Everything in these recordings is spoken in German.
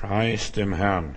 Preis dem Herrn.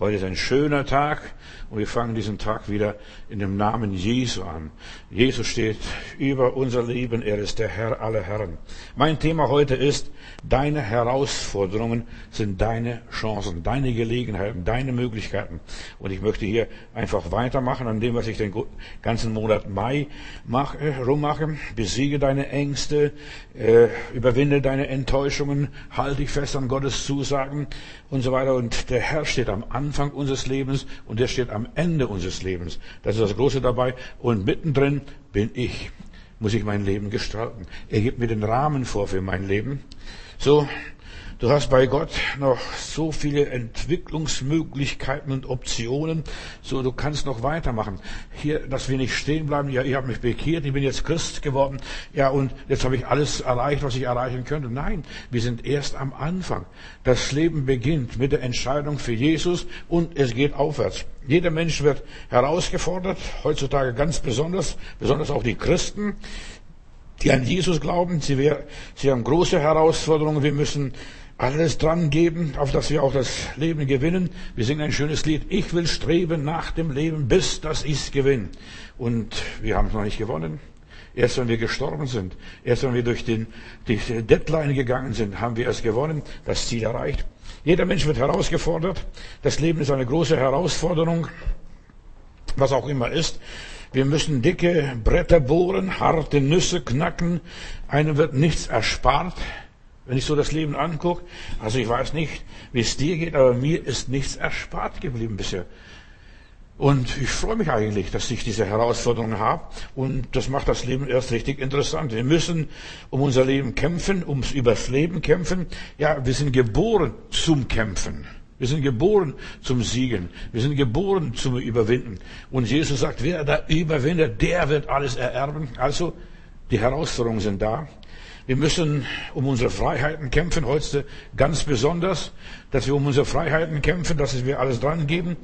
Heute ist ein schöner Tag und wir fangen diesen Tag wieder in dem Namen Jesu an. Jesus steht über unser Leben. Er ist der Herr aller Herren. Mein Thema heute ist, deine Herausforderungen sind deine Chancen, deine Gelegenheiten, deine Möglichkeiten. Und ich möchte hier einfach weitermachen an dem, was ich den ganzen Monat Mai mache, rummache. Besiege deine Ängste, äh, überwinde deine Enttäuschungen, halte dich fest an Gottes Zusagen und so weiter. Und der Herr steht am Anfang unseres Lebens und er steht am Ende unseres Lebens. Das ist das Große dabei. Und mittendrin bin ich. Muss ich mein Leben gestalten. Er gibt mir den Rahmen vor für mein Leben. So, Du hast bei Gott noch so viele Entwicklungsmöglichkeiten und Optionen. So, du kannst noch weitermachen. Hier, dass wir nicht stehen bleiben. Ja, ich habe mich bekehrt, ich bin jetzt Christ geworden. Ja, und jetzt habe ich alles erreicht, was ich erreichen könnte. Nein, wir sind erst am Anfang. Das Leben beginnt mit der Entscheidung für Jesus und es geht aufwärts. Jeder Mensch wird herausgefordert, heutzutage ganz besonders, besonders auch die Christen die an Jesus glauben. Sie, sie haben große Herausforderungen. Wir müssen alles dran geben, auf dass wir auch das Leben gewinnen. Wir singen ein schönes Lied. Ich will streben nach dem Leben, bis dass ich's gewinne. Und wir haben es noch nicht gewonnen. Erst wenn wir gestorben sind, erst wenn wir durch den, die Deadline gegangen sind, haben wir es gewonnen, das Ziel erreicht. Jeder Mensch wird herausgefordert. Das Leben ist eine große Herausforderung, was auch immer ist. Wir müssen dicke Bretter bohren, harte Nüsse knacken. Einem wird nichts erspart. Wenn ich so das Leben angucke, also ich weiß nicht, wie es dir geht, aber mir ist nichts erspart geblieben bisher. Und ich freue mich eigentlich, dass ich diese Herausforderungen habe. Und das macht das Leben erst richtig interessant. Wir müssen um unser Leben kämpfen, ums übers Leben kämpfen. Ja, wir sind geboren zum Kämpfen. Wir sind geboren zum Siegen. Wir sind geboren zum Überwinden. Und Jesus sagt, wer da überwindet, der wird alles ererben. Also, die Herausforderungen sind da. Wir müssen um unsere Freiheiten kämpfen, heute ganz besonders, dass wir um unsere Freiheiten kämpfen, dass wir alles dran geben.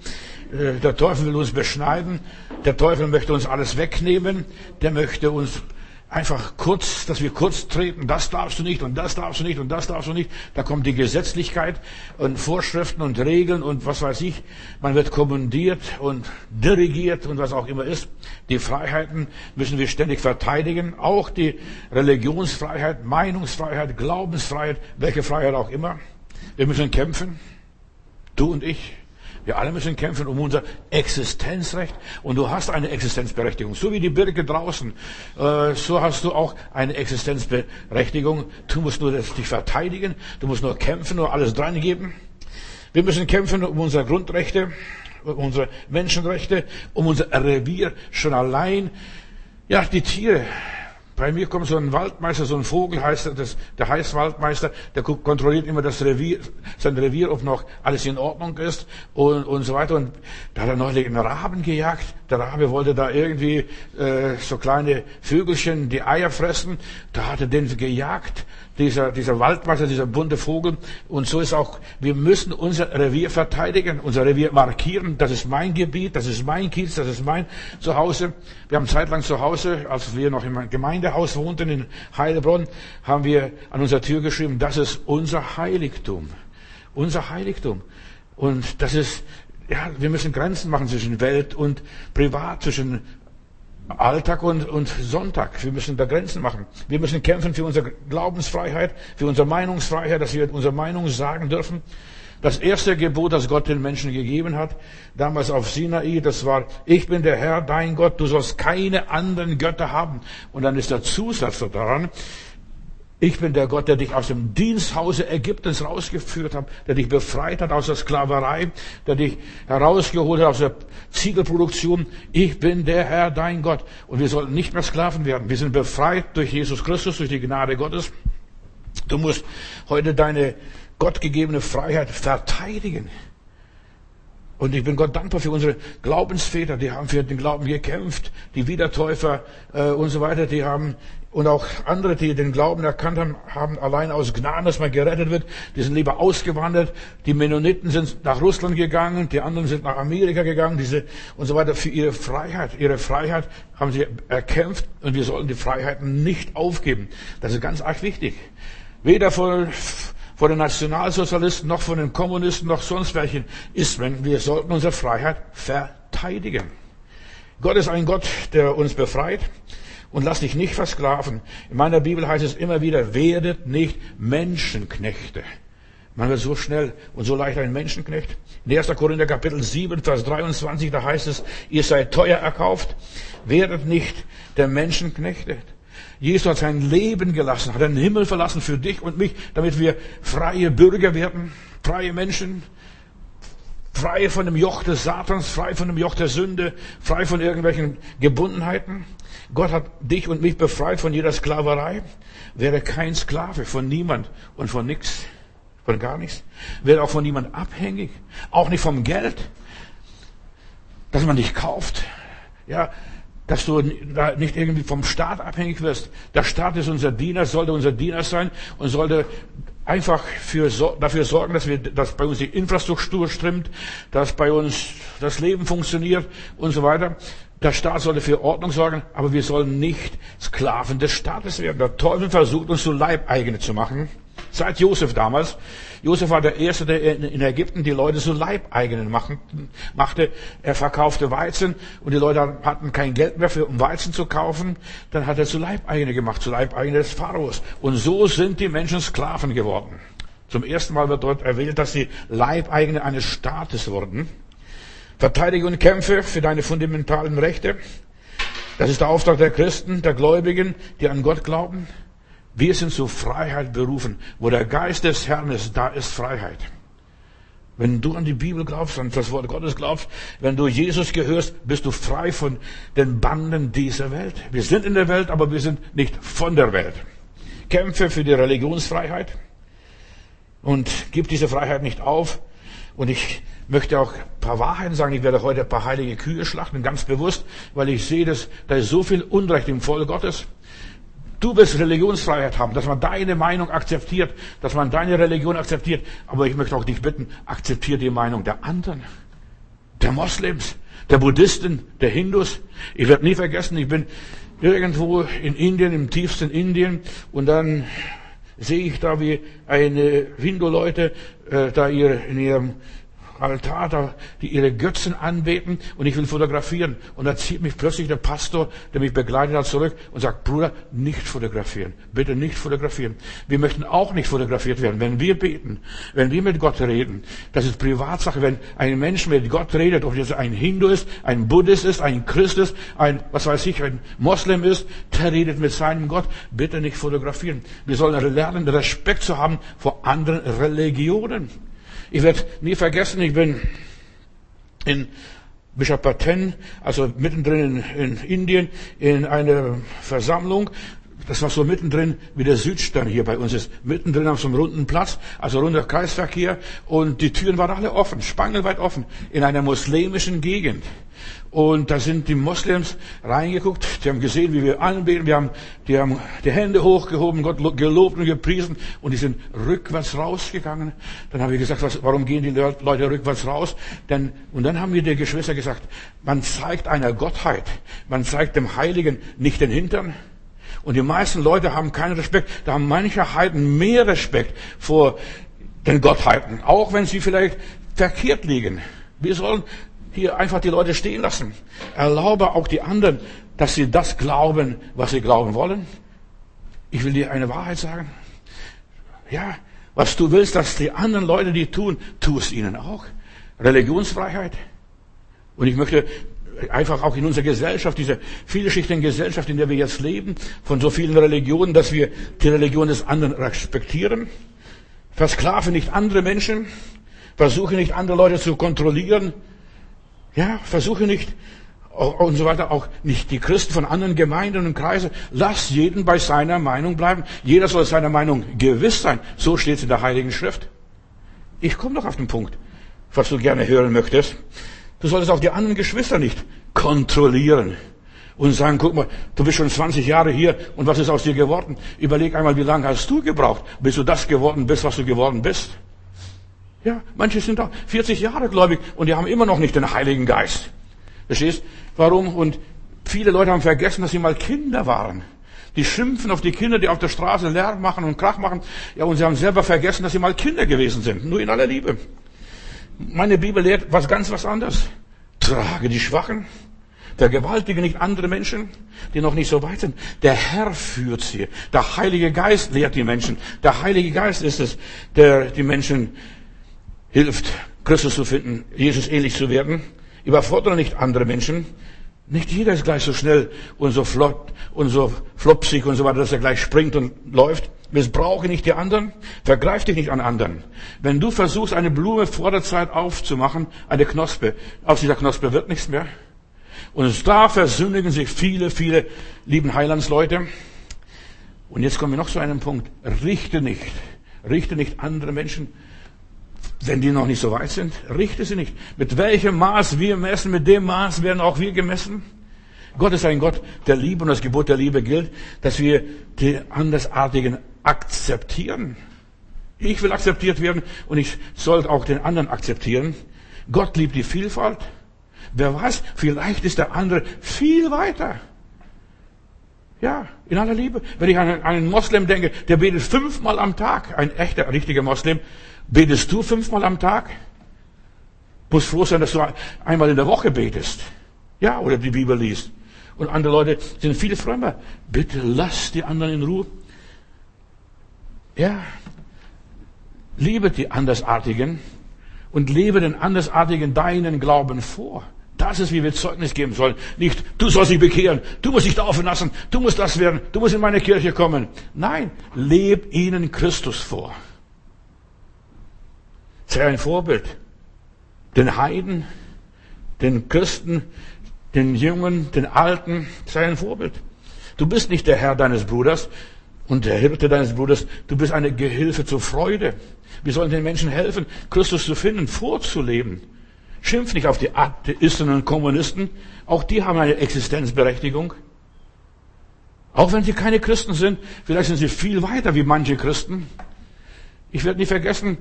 Äh, der Teufel will uns beschneiden, der Teufel möchte uns alles wegnehmen, der möchte uns einfach kurz, dass wir kurz treten, das darfst du nicht und das darfst du nicht und das darfst du nicht. Da kommt die Gesetzlichkeit und Vorschriften und Regeln und was weiß ich. Man wird kommandiert und dirigiert und was auch immer ist. Die Freiheiten müssen wir ständig verteidigen. Auch die Religionsfreiheit, Meinungsfreiheit, Glaubensfreiheit, welche Freiheit auch immer. Wir müssen kämpfen. Du und ich. Wir alle müssen kämpfen um unser Existenzrecht. Und du hast eine Existenzberechtigung. So wie die Birke draußen, äh, so hast du auch eine Existenzberechtigung. Du musst nur dich verteidigen. Du musst nur kämpfen, nur alles dran geben. Wir müssen kämpfen um unsere Grundrechte, um unsere Menschenrechte, um unser Revier schon allein. Ja, die Tiere, bei mir kommt so ein Waldmeister, so ein Vogel heißt das, der heißt Waldmeister, der kontrolliert immer das Revier, sein Revier, ob noch alles in Ordnung ist und, und so weiter. Und da hat er neulich einen Raben gejagt. Der Rabe wollte da irgendwie äh, so kleine Vögelchen die Eier fressen. Da hat er den gejagt dieser, dieser Waldmeister, dieser bunte Vogel. Und so ist auch, wir müssen unser Revier verteidigen, unser Revier markieren. Das ist mein Gebiet, das ist mein Kiez, das ist mein Zuhause. Wir haben zeitlang zu Hause, als wir noch im Gemeindehaus wohnten in Heilbronn, haben wir an unserer Tür geschrieben, das ist unser Heiligtum. Unser Heiligtum. Und das ist, ja, wir müssen Grenzen machen zwischen Welt und Privat, zwischen Alltag und, und Sonntag. Wir müssen da Grenzen machen. Wir müssen kämpfen für unsere Glaubensfreiheit, für unsere Meinungsfreiheit, dass wir unsere Meinung sagen dürfen. Das erste Gebot, das Gott den Menschen gegeben hat, damals auf Sinai, das war, ich bin der Herr, dein Gott, du sollst keine anderen Götter haben. Und dann ist der Zusatz daran, ich bin der Gott, der dich aus dem Diensthause Ägyptens rausgeführt hat, der dich befreit hat aus der Sklaverei, der dich herausgeholt hat aus der Ziegelproduktion. Ich bin der Herr, dein Gott. Und wir sollten nicht mehr Sklaven werden. Wir sind befreit durch Jesus Christus, durch die Gnade Gottes. Du musst heute deine gottgegebene Freiheit verteidigen. Und ich bin Gott dankbar für unsere Glaubensväter, die haben für den Glauben gekämpft, die Wiedertäufer äh, und so weiter, die haben und auch andere, die den Glauben erkannt haben, haben allein aus Gnaden, dass man gerettet wird, die sind lieber ausgewandert. Die Mennoniten sind nach Russland gegangen, die anderen sind nach Amerika gegangen, diese und so weiter für ihre Freiheit. Ihre Freiheit haben sie erkämpft und wir sollten die Freiheiten nicht aufgeben. Das ist ganz arg wichtig. Weder vor von den Nationalsozialisten, noch von den Kommunisten, noch sonst welchen, ist, wenn wir sollten unsere Freiheit verteidigen. Gott ist ein Gott, der uns befreit und lass dich nicht versklaven. In meiner Bibel heißt es immer wieder, werdet nicht Menschenknechte. Man wird so schnell und so leicht ein Menschenknecht. In 1. Korinther Kapitel 7, Vers 23, da heißt es, ihr seid teuer erkauft, werdet nicht der Menschenknechte. Jesus hat sein Leben gelassen, hat den Himmel verlassen für dich und mich, damit wir freie Bürger werden, freie Menschen, frei von dem Joch des Satans, frei von dem Joch der Sünde, frei von irgendwelchen Gebundenheiten. Gott hat dich und mich befreit von jeder Sklaverei. Wäre kein Sklave von niemand und von nichts, von gar nichts. Wäre auch von niemand abhängig, auch nicht vom Geld, dass man dich kauft. Ja, dass du nicht irgendwie vom Staat abhängig wirst. Der Staat ist unser Diener, sollte unser Diener sein und sollte einfach für, dafür sorgen, dass, wir, dass bei uns die Infrastruktur stimmt, dass bei uns das Leben funktioniert und so weiter. Der Staat sollte für Ordnung sorgen, aber wir sollen nicht Sklaven des Staates werden. Der Teufel versucht uns zu Leibeigene zu machen. Seit Josef damals. Josef war der Erste, der in Ägypten die Leute zu Leibeigenen machte. Er verkaufte Weizen und die Leute hatten kein Geld mehr, für, um Weizen zu kaufen. Dann hat er zu Leibeigene gemacht, zu Leibeigene des Pharaos. Und so sind die Menschen Sklaven geworden. Zum ersten Mal wird dort erwähnt, dass sie Leibeigene eines Staates wurden. Verteidige und kämpfe für deine fundamentalen Rechte. Das ist der Auftrag der Christen, der Gläubigen, die an Gott glauben. Wir sind zur Freiheit berufen. Wo der Geist des Herrn ist, da ist Freiheit. Wenn du an die Bibel glaubst, an das Wort Gottes glaubst, wenn du Jesus gehörst, bist du frei von den Banden dieser Welt. Wir sind in der Welt, aber wir sind nicht von der Welt. Kämpfe für die Religionsfreiheit und gib diese Freiheit nicht auf. Und ich möchte auch ein paar Wahrheiten sagen. Ich werde heute ein paar heilige Kühe schlachten, ganz bewusst, weil ich sehe, dass da ist so viel Unrecht im Volk Gottes. Du wirst Religionsfreiheit haben, dass man deine Meinung akzeptiert, dass man deine Religion akzeptiert. Aber ich möchte auch dich bitten, akzeptiere die Meinung der anderen, der Moslems, der Buddhisten, der Hindus. Ich werde nie vergessen, ich bin irgendwo in Indien, im tiefsten Indien, und dann sehe ich da, wie eine Hindu-Leute äh, da ihre, in ihrem Altar, da, die ihre Götzen anbeten und ich will fotografieren. Und da zieht mich plötzlich der Pastor, der mich begleitet hat, zurück und sagt, Bruder, nicht fotografieren. Bitte nicht fotografieren. Wir möchten auch nicht fotografiert werden. Wenn wir beten, wenn wir mit Gott reden, das ist Privatsache. Wenn ein Mensch mit Gott redet, ob es ein Hindu ist, ein Buddhist ist, ein Christ ist, ein, was weiß ich, ein Moslem ist, der redet mit seinem Gott. Bitte nicht fotografieren. Wir sollen lernen, Respekt zu haben vor anderen Religionen. Ich werde nie vergessen, ich bin in Bishop Paten, also mittendrin in, in Indien, in einer Versammlung. Das war so mittendrin, wie der Südstern hier bei uns ist. Mittendrin auf so einem runden Platz, also runder Kreisverkehr. Und die Türen waren alle offen, spangelweit offen, in einer muslimischen Gegend. Und da sind die Moslems reingeguckt, die haben gesehen, wie wir anbeten, wir haben, die haben die Hände hochgehoben, Gott gelobt und gepriesen und die sind rückwärts rausgegangen. Dann habe ich gesagt, was, warum gehen die Leute rückwärts raus? Denn, und dann haben mir die Geschwister gesagt, man zeigt einer Gottheit, man zeigt dem Heiligen nicht den Hintern. Und die meisten Leute haben keinen Respekt, da haben manche Heiden mehr Respekt vor den Gottheiten, auch wenn sie vielleicht verkehrt liegen. Wir sollen hier einfach die Leute stehen lassen. Erlaube auch die anderen, dass sie das glauben, was sie glauben wollen. Ich will dir eine Wahrheit sagen. Ja, was du willst, dass die anderen Leute die tun, tu es ihnen auch. Religionsfreiheit. Und ich möchte einfach auch in unserer Gesellschaft, diese vielschichtigen Gesellschaft, in der wir jetzt leben, von so vielen Religionen, dass wir die Religion des anderen respektieren. Versklave nicht andere Menschen. Versuche nicht andere Leute zu kontrollieren. Ja, versuche nicht und so weiter, auch nicht die Christen von anderen Gemeinden und Kreisen. Lass jeden bei seiner Meinung bleiben. Jeder soll seiner Meinung gewiss sein. So steht es in der Heiligen Schrift. Ich komme noch auf den Punkt, was du gerne hören möchtest. Du solltest auch die anderen Geschwister nicht kontrollieren und sagen, guck mal, du bist schon 20 Jahre hier und was ist aus dir geworden? Überleg einmal, wie lange hast du gebraucht, bis du das geworden bist, was du geworden bist? Ja, manche sind auch 40 Jahre gläubig und die haben immer noch nicht den Heiligen Geist. Verstehst? Warum? Und viele Leute haben vergessen, dass sie mal Kinder waren. Die schimpfen auf die Kinder, die auf der Straße Lärm machen und Krach machen. Ja, und sie haben selber vergessen, dass sie mal Kinder gewesen sind. Nur in aller Liebe. Meine Bibel lehrt was ganz was anderes. Trage die Schwachen. Vergewaltige nicht andere Menschen, die noch nicht so weit sind. Der Herr führt sie. Der Heilige Geist lehrt die Menschen. Der Heilige Geist ist es, der die Menschen hilft, Christus zu finden, Jesus ähnlich zu werden. Überfordere nicht andere Menschen. Nicht jeder ist gleich so schnell und so flott und so flopsig und so weiter, dass er gleich springt und läuft. Missbrauche nicht die anderen. Vergreif dich nicht an anderen. Wenn du versuchst, eine Blume vor der Zeit aufzumachen, eine Knospe, aus dieser Knospe wird nichts mehr. Und da versündigen sich viele, viele lieben Heilandsleute. Und jetzt kommen wir noch zu einem Punkt. Richte nicht. Richte nicht andere Menschen wenn die noch nicht so weit sind, richte sie nicht. Mit welchem Maß wir messen, mit dem Maß werden auch wir gemessen. Gott ist ein Gott der Liebe und das Gebot der Liebe gilt, dass wir die Andersartigen akzeptieren. Ich will akzeptiert werden und ich soll auch den anderen akzeptieren. Gott liebt die Vielfalt. Wer weiß, vielleicht ist der andere viel weiter. Ja, in aller Liebe. Wenn ich an einen Moslem denke, der betet fünfmal am Tag, ein echter, richtiger Moslem, Betest du fünfmal am Tag? Muss froh sein, dass du einmal in der Woche betest. Ja, oder die Bibel liest. Und andere Leute sind viel frömmer. Bitte lass die anderen in Ruhe. Ja. Liebe die Andersartigen und lebe den Andersartigen deinen Glauben vor. Das ist, wie wir Zeugnis geben sollen. Nicht, du sollst dich bekehren, du musst dich taufen lassen, du musst das werden, du musst in meine Kirche kommen. Nein, leb ihnen Christus vor. Sei ein Vorbild. Den Heiden, den Christen, den Jungen, den Alten, sei ein Vorbild. Du bist nicht der Herr deines Bruders und der Hirte deines Bruders. Du bist eine Gehilfe zur Freude. Wir sollen den Menschen helfen, Christus zu finden, vorzuleben. Schimpf nicht auf die Atheisten und Kommunisten. Auch die haben eine Existenzberechtigung. Auch wenn sie keine Christen sind, vielleicht sind sie viel weiter wie manche Christen. Ich werde nie vergessen,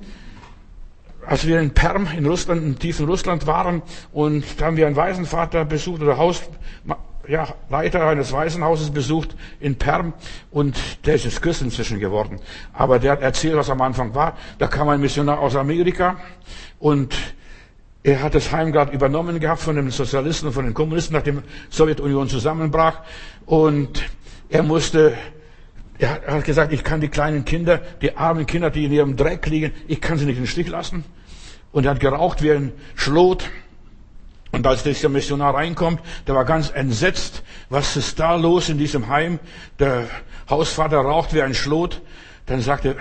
als wir in Perm in Russland, im tiefen Russland waren und da haben wir einen Waisenvater besucht oder Haus, ja, Leiter eines Waisenhauses besucht in Perm und der ist jetzt Christ inzwischen geworden. Aber der hat erzählt, was am Anfang war. Da kam ein Missionar aus Amerika und er hat das Heim gerade übernommen gehabt von den Sozialisten und von den Kommunisten, nachdem die Sowjetunion zusammenbrach. Und er musste er hat gesagt, ich kann die kleinen Kinder, die armen Kinder, die in ihrem Dreck liegen, ich kann sie nicht den Stich lassen. Und er hat geraucht wie ein Schlot. Und als dieser Missionar reinkommt, der war ganz entsetzt. Was ist da los in diesem Heim? Der Hausvater raucht wie ein Schlot. Dann sagte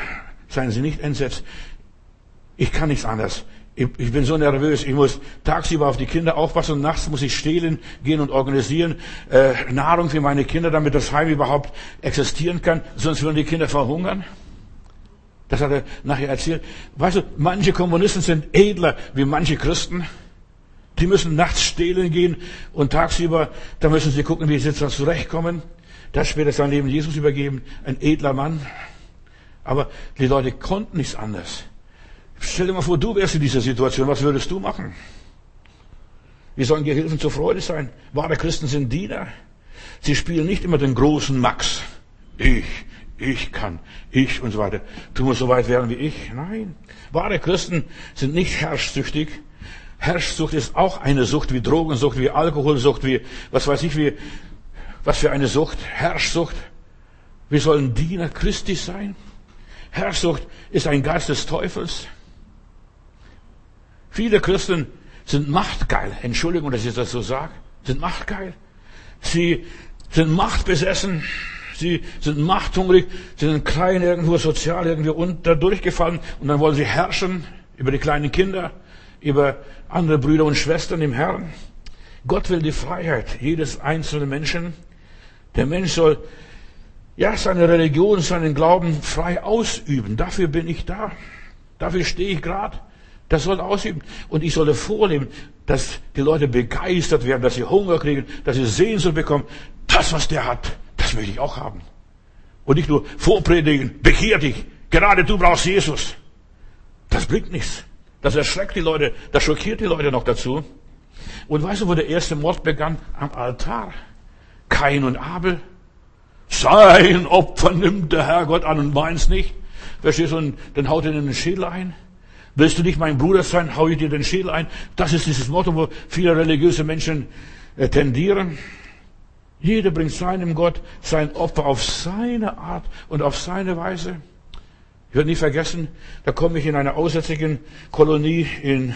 seien Sie nicht entsetzt. Ich kann nichts anderes. Ich, ich bin so nervös. Ich muss tagsüber auf die Kinder aufpassen und nachts muss ich stehlen gehen und organisieren äh, Nahrung für meine Kinder, damit das Heim überhaupt existieren kann. Sonst würden die Kinder verhungern. Das hat er nachher erzählt. Weißt du, manche Kommunisten sind edler wie manche Christen. Die müssen nachts stehlen gehen und tagsüber, da müssen sie gucken, wie sie jetzt zurechtkommen. Das später sein Leben Jesus übergeben. Ein edler Mann. Aber die Leute konnten nichts anderes. Stell dir mal vor, du wärst in dieser Situation. Was würdest du machen? Wir sollen Gehilfen zur Freude sein. Wahre Christen sind Diener. Sie spielen nicht immer den großen Max. Ich, ich kann, ich und so weiter. Du musst so weit werden wie ich. Nein. Wahre Christen sind nicht herrschsüchtig. Herrschsucht ist auch eine Sucht wie Drogensucht, wie Alkoholsucht, wie, was weiß ich, wie, was für eine Sucht. Herrschsucht. Wir sollen Diener Christi sein. Herrschsucht ist ein Geist des Teufels. Viele Christen sind machtgeil. Entschuldigung, dass ich das so sage. Sind machtgeil. Sie sind machtbesessen. Sie sind machthungrig, sie sind klein irgendwo, sozial irgendwie unter durchgefallen und dann wollen sie herrschen über die kleinen Kinder, über andere Brüder und Schwestern im Herrn. Gott will die Freiheit jedes einzelnen Menschen. Der Mensch soll ja seine Religion, seinen Glauben frei ausüben. Dafür bin ich da. Dafür stehe ich gerade. Das soll ausüben. Und ich solle vorleben, dass die Leute begeistert werden, dass sie Hunger kriegen, dass sie Sehnsucht bekommen. Das, was der hat, das möchte ich auch haben. Und nicht nur vorpredigen, bekehr dich, gerade du brauchst Jesus. Das bringt nichts. Das erschreckt die Leute, das schockiert die Leute noch dazu. Und weißt du, wo der erste Mord begann? Am Altar. Kain und Abel. Sein Opfer nimmt der Herrgott an und meins nicht. Verstehst du? Und dann haut er in den Schädel ein. Willst du nicht mein Bruder sein, hau ich dir den Schädel ein. Das ist dieses Motto, wo viele religiöse Menschen äh, tendieren. Jeder bringt seinem Gott sein Opfer auf seine Art und auf seine Weise. Ich werde nie vergessen, da komme ich in einer aussätzigen Kolonie in,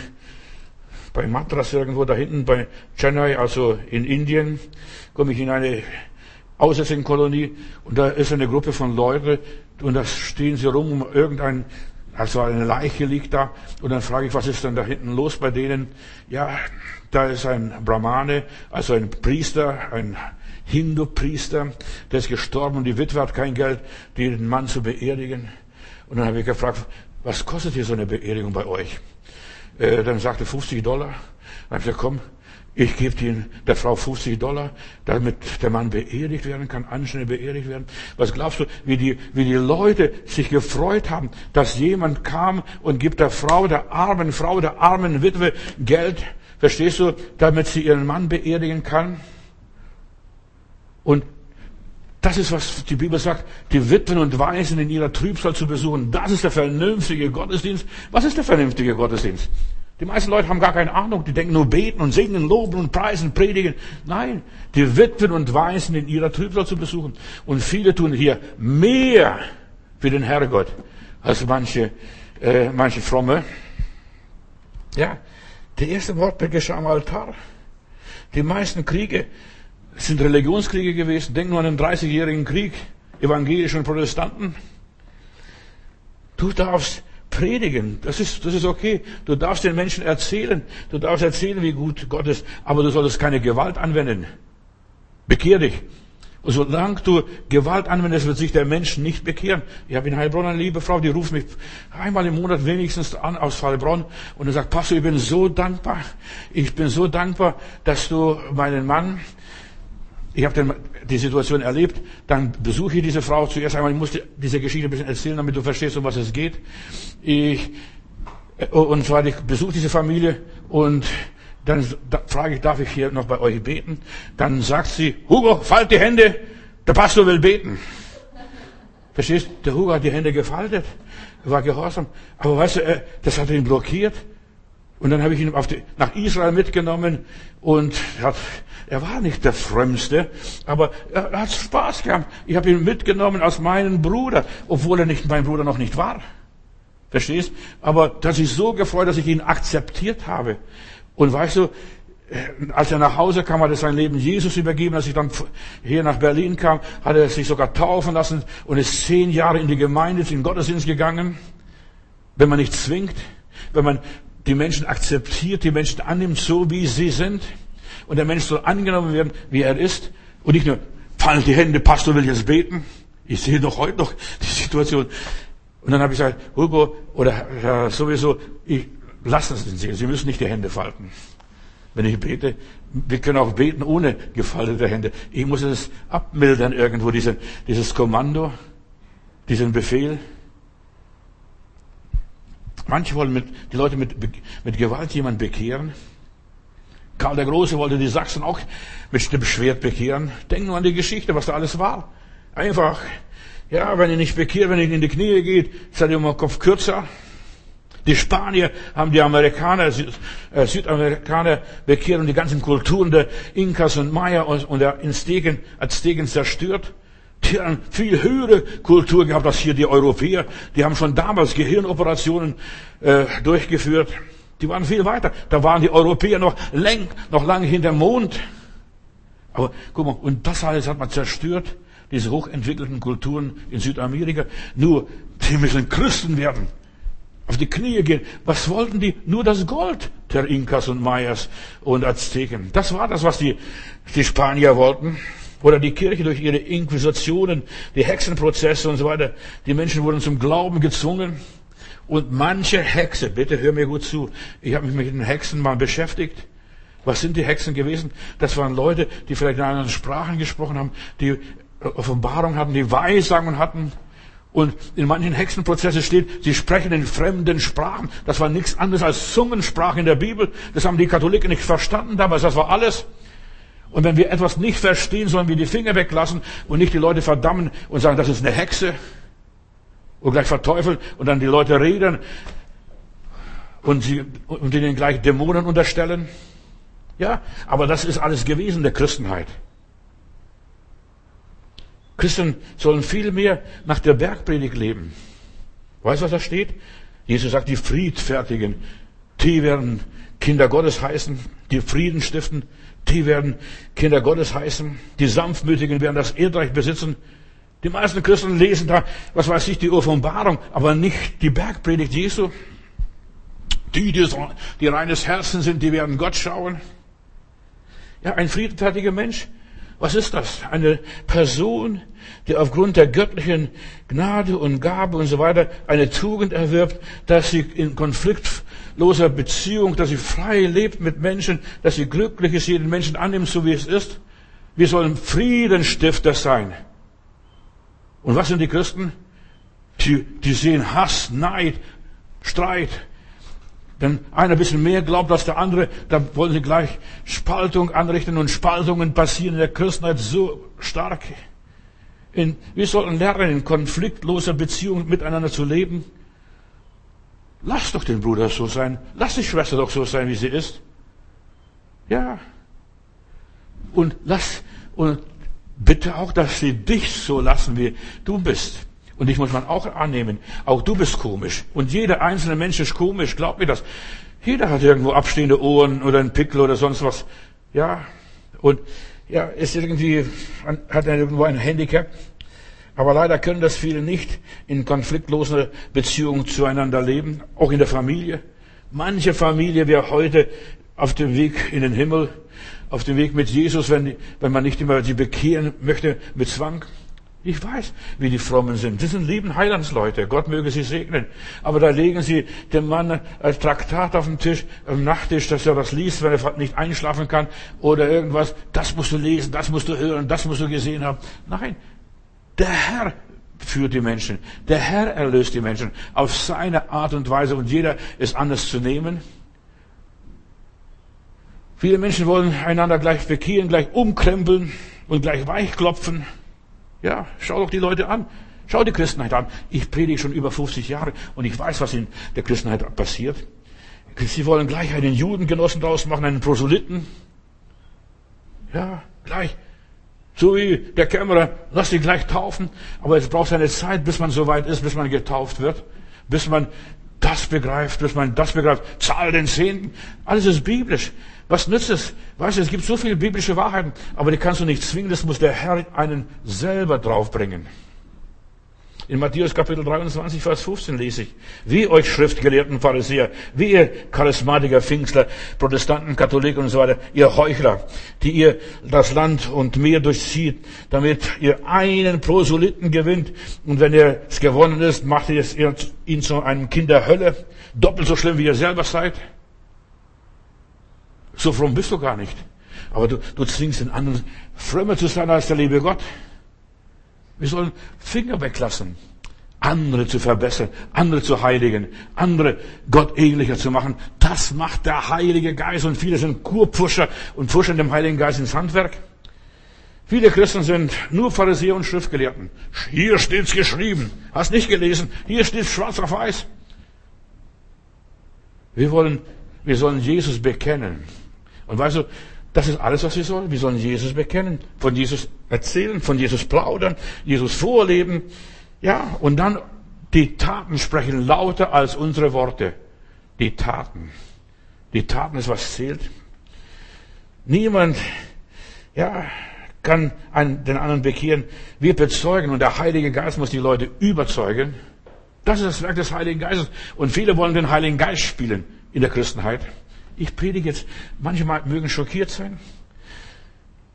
bei Madras irgendwo da hinten, bei Chennai, also in Indien, komme ich in eine aussätzigen Kolonie und da ist eine Gruppe von Leuten und da stehen sie rum um irgendein also eine Leiche liegt da und dann frage ich, was ist denn da hinten los bei denen? Ja, da ist ein Brahmane, also ein Priester, ein Hindu-Priester, der ist gestorben und die Witwe hat kein Geld, den Mann zu beerdigen. Und dann habe ich gefragt, was kostet hier so eine Beerdigung bei euch? Äh, dann sagte 50 Dollar. Dann habe ich gesagt, komm, ich gebe der Frau 50 Dollar, damit der Mann beerdigt werden kann, anständig beerdigt werden. Was glaubst du, wie die, wie die Leute sich gefreut haben, dass jemand kam und gibt der Frau, der armen Frau, der armen Witwe Geld, verstehst du, damit sie ihren Mann beerdigen kann? Und das ist, was die Bibel sagt, die Witwen und Waisen in ihrer Trübsal zu besuchen. Das ist der vernünftige Gottesdienst. Was ist der vernünftige Gottesdienst? Die meisten Leute haben gar keine Ahnung. Die denken nur beten und singen, loben und preisen, predigen. Nein, die Witwen und Waisen in ihrer Trübsal zu besuchen. Und viele tun hier mehr für den Herrgott als manche, äh, manche Fromme. Ja, der erste Mord geschah am Altar. Die meisten Kriege sind Religionskriege gewesen. Denk nur an den 30-jährigen Krieg, evangelischen Protestanten. Du darfst predigen. Das ist, das ist okay. Du darfst den Menschen erzählen. Du darfst erzählen, wie gut Gott ist. Aber du solltest keine Gewalt anwenden. Bekehr dich. Und solange du Gewalt anwendest, wird sich der Mensch nicht bekehren. Ich habe in Heilbronn eine liebe Frau, die ruft mich einmal im Monat wenigstens an aus Heilbronn und sagt, Pastor, ich bin so dankbar. Ich bin so dankbar, dass du meinen Mann ich habe die Situation erlebt, dann besuche ich diese Frau zuerst einmal, ich musste diese Geschichte ein bisschen erzählen, damit du verstehst, um was es geht. Ich, äh, und zwar, ich besuche diese Familie und dann frage ich, darf ich hier noch bei euch beten? Dann sagt sie, Hugo, falt die Hände, der Pastor will beten. Verstehst? Der Hugo hat die Hände gefaltet, war gehorsam. Aber weißt du, das hat ihn blockiert. Und dann habe ich ihn die, nach Israel mitgenommen und hat, er war nicht der Frömmste, aber er, hat Spaß gehabt. Ich habe ihn mitgenommen als meinen Bruder, obwohl er nicht mein Bruder noch nicht war. Verstehst? Aber dass ich so gefreut, dass ich ihn akzeptiert habe. Und weißt du, äh, als er nach Hause kam, hat er sein Leben Jesus übergeben. Als ich dann hier nach Berlin kam, hat er sich sogar taufen lassen und ist zehn Jahre in die Gemeinde, in den Gottesdienst gegangen. Wenn man nicht zwingt, wenn man die Menschen akzeptiert, die Menschen annimmt, so wie sie sind. Und der Mensch soll angenommen werden, wie er ist. Und nicht nur, fallen die Hände, Pastor will jetzt beten. Ich sehe doch heute noch die Situation. Und dann habe ich gesagt, Hugo, oder ja, sowieso, ich, lass das sehen. Sie müssen nicht die Hände falten. Wenn ich bete, wir können auch beten ohne gefaltete Hände. Ich muss es abmildern irgendwo, diese, dieses Kommando, diesen Befehl. Manche wollen mit, die Leute mit, mit Gewalt jemand bekehren. Karl der Große wollte die Sachsen auch mit dem Schwert bekehren. Denk nur an die Geschichte, was da alles war. Einfach, ja, wenn ihr nicht bekehrt, wenn ihr in die Knie geht, seid ihr um den Kopf kürzer. Die Spanier haben die Amerikaner, äh, Südamerikaner bekehrt und die ganzen Kulturen der Inkas und Maya und der Azteken, Azteken zerstört. Die haben viel höhere Kultur gehabt als hier die Europäer. Die haben schon damals Gehirnoperationen äh, durchgeführt. Die waren viel weiter. Da waren die Europäer noch, lang, noch lange hinter Mond. Aber guck mal, und das alles hat man zerstört, diese hochentwickelten Kulturen in Südamerika. Nur, die müssen Christen werden. Auf die Knie gehen. Was wollten die? Nur das Gold der Inkas und Mayas und Azteken. Das war das, was die, die Spanier wollten oder die Kirche durch ihre Inquisitionen, die Hexenprozesse und so weiter. Die Menschen wurden zum Glauben gezwungen. Und manche Hexe, bitte hör mir gut zu, ich habe mich mit den Hexen mal beschäftigt. Was sind die Hexen gewesen? Das waren Leute, die vielleicht in anderen Sprachen gesprochen haben, die Offenbarung hatten, die Weissagen hatten. Und in manchen Hexenprozessen steht, sie sprechen in fremden Sprachen. Das war nichts anderes als Zungensprache in der Bibel. Das haben die Katholiken nicht verstanden damals. Das war alles. Und wenn wir etwas nicht verstehen, sollen wir die Finger weglassen und nicht die Leute verdammen und sagen, das ist eine Hexe und gleich verteufeln und dann die Leute reden und, sie, und ihnen gleich Dämonen unterstellen. Ja, aber das ist alles gewesen der Christenheit. Christen sollen viel mehr nach der Bergpredigt leben. Weißt du, was da steht? Jesus sagt, die Friedfertigen, die werden Kinder Gottes heißen, die Frieden stiften, die werden Kinder Gottes heißen, die Sanftmütigen werden das Erdreich besitzen. Die meisten Christen lesen da, was weiß ich, die Offenbarung, aber nicht die Bergpredigt Jesu. Die, die, die reines Herzen sind, die werden Gott schauen. Ja, ein friedfertiger Mensch. Was ist das? Eine Person, die aufgrund der göttlichen Gnade und Gabe und so weiter eine Tugend erwirbt, dass sie in konfliktloser Beziehung, dass sie frei lebt mit Menschen, dass sie glücklich ist, jeden Menschen annimmt, so wie es ist. Wir sollen Friedenstifter sein. Und was sind die Christen? Die, die sehen Hass, Neid, Streit, wenn einer ein bisschen mehr glaubt als der andere, dann wollen sie gleich Spaltung anrichten und Spaltungen passieren in der Christenheit so stark. In, wir sollten lernen, in konfliktloser Beziehung miteinander zu leben. Lass doch den Bruder so sein. Lass die Schwester doch so sein, wie sie ist. Ja. Und lass, und bitte auch, dass sie dich so lassen, wie du bist. Und dich muss man auch annehmen. Auch du bist komisch. Und jeder einzelne Mensch ist komisch. Glaub mir das. Jeder hat irgendwo abstehende Ohren oder einen Pickel oder sonst was. Ja. Und ja, ist irgendwie, hat er irgendwo ein Handicap. Aber leider können das viele nicht in konfliktloser Beziehung zueinander leben. Auch in der Familie. Manche Familie wäre heute auf dem Weg in den Himmel, auf dem Weg mit Jesus, wenn, wenn man nicht immer sie bekehren möchte mit Zwang. Ich weiß, wie die Frommen sind. Das sind lieben Heilandsleute. Gott möge sie segnen. Aber da legen sie dem Mann ein Traktat auf den Tisch, am Nachttisch, dass er das liest, wenn er nicht einschlafen kann oder irgendwas. Das musst du lesen, das musst du hören, das musst du gesehen haben. Nein. Der Herr führt die Menschen. Der Herr erlöst die Menschen auf seine Art und Weise und jeder ist anders zu nehmen. Viele Menschen wollen einander gleich bekehren, gleich umkrempeln und gleich weichklopfen. Ja, schau doch die Leute an. Schau die Christenheit an. Ich predige schon über 50 Jahre und ich weiß, was in der Christenheit passiert. Sie wollen gleich einen Judengenossen draus machen, einen Proselyten. Ja, gleich. So wie der Kämmerer, lass dich gleich taufen. Aber es braucht eine Zeit, bis man so weit ist, bis man getauft wird. Bis man das begreift, bis man das begreift. Zahl den Zehnten. Alles ist biblisch. Was nützt es? Weißt du, es gibt so viele biblische Wahrheiten, aber die kannst du nicht zwingen, das muss der Herr einen selber draufbringen. In Matthäus Kapitel 23, Vers 15 lese ich, wie euch Schriftgelehrten Pharisäer, wie ihr Charismatiker, Pfingstler, Protestanten, Katholiken und so weiter, ihr Heuchler, die ihr das Land und Meer durchzieht, damit ihr einen Proselyten gewinnt und wenn ihr es gewonnen ist, macht ihr ihn zu einem Kind der Hölle, doppelt so schlimm wie ihr selber seid. So fromm bist du gar nicht. Aber du, du zwingst den anderen, frömmer zu sein als der liebe Gott. Wir sollen Finger weglassen, andere zu verbessern, andere zu heiligen, andere Gott ähnlicher zu machen. Das macht der Heilige Geist und viele sind Kurpfuscher und pfuschen dem Heiligen Geist ins Handwerk. Viele Christen sind nur Pharisäer und Schriftgelehrten. Hier steht's geschrieben. Hast nicht gelesen? Hier steht's schwarz auf weiß. Wir wollen, wir sollen Jesus bekennen. Und weißt du, das ist alles, was wir sollen. Wir sollen Jesus bekennen, von Jesus erzählen, von Jesus plaudern, Jesus vorleben. Ja, und dann die Taten sprechen lauter als unsere Worte. Die Taten. Die Taten ist, was zählt. Niemand, ja, kann einen, den anderen bekehren. Wir bezeugen und der Heilige Geist muss die Leute überzeugen. Das ist das Werk des Heiligen Geistes. Und viele wollen den Heiligen Geist spielen in der Christenheit. Ich predige jetzt, manchmal mögen schockiert sein,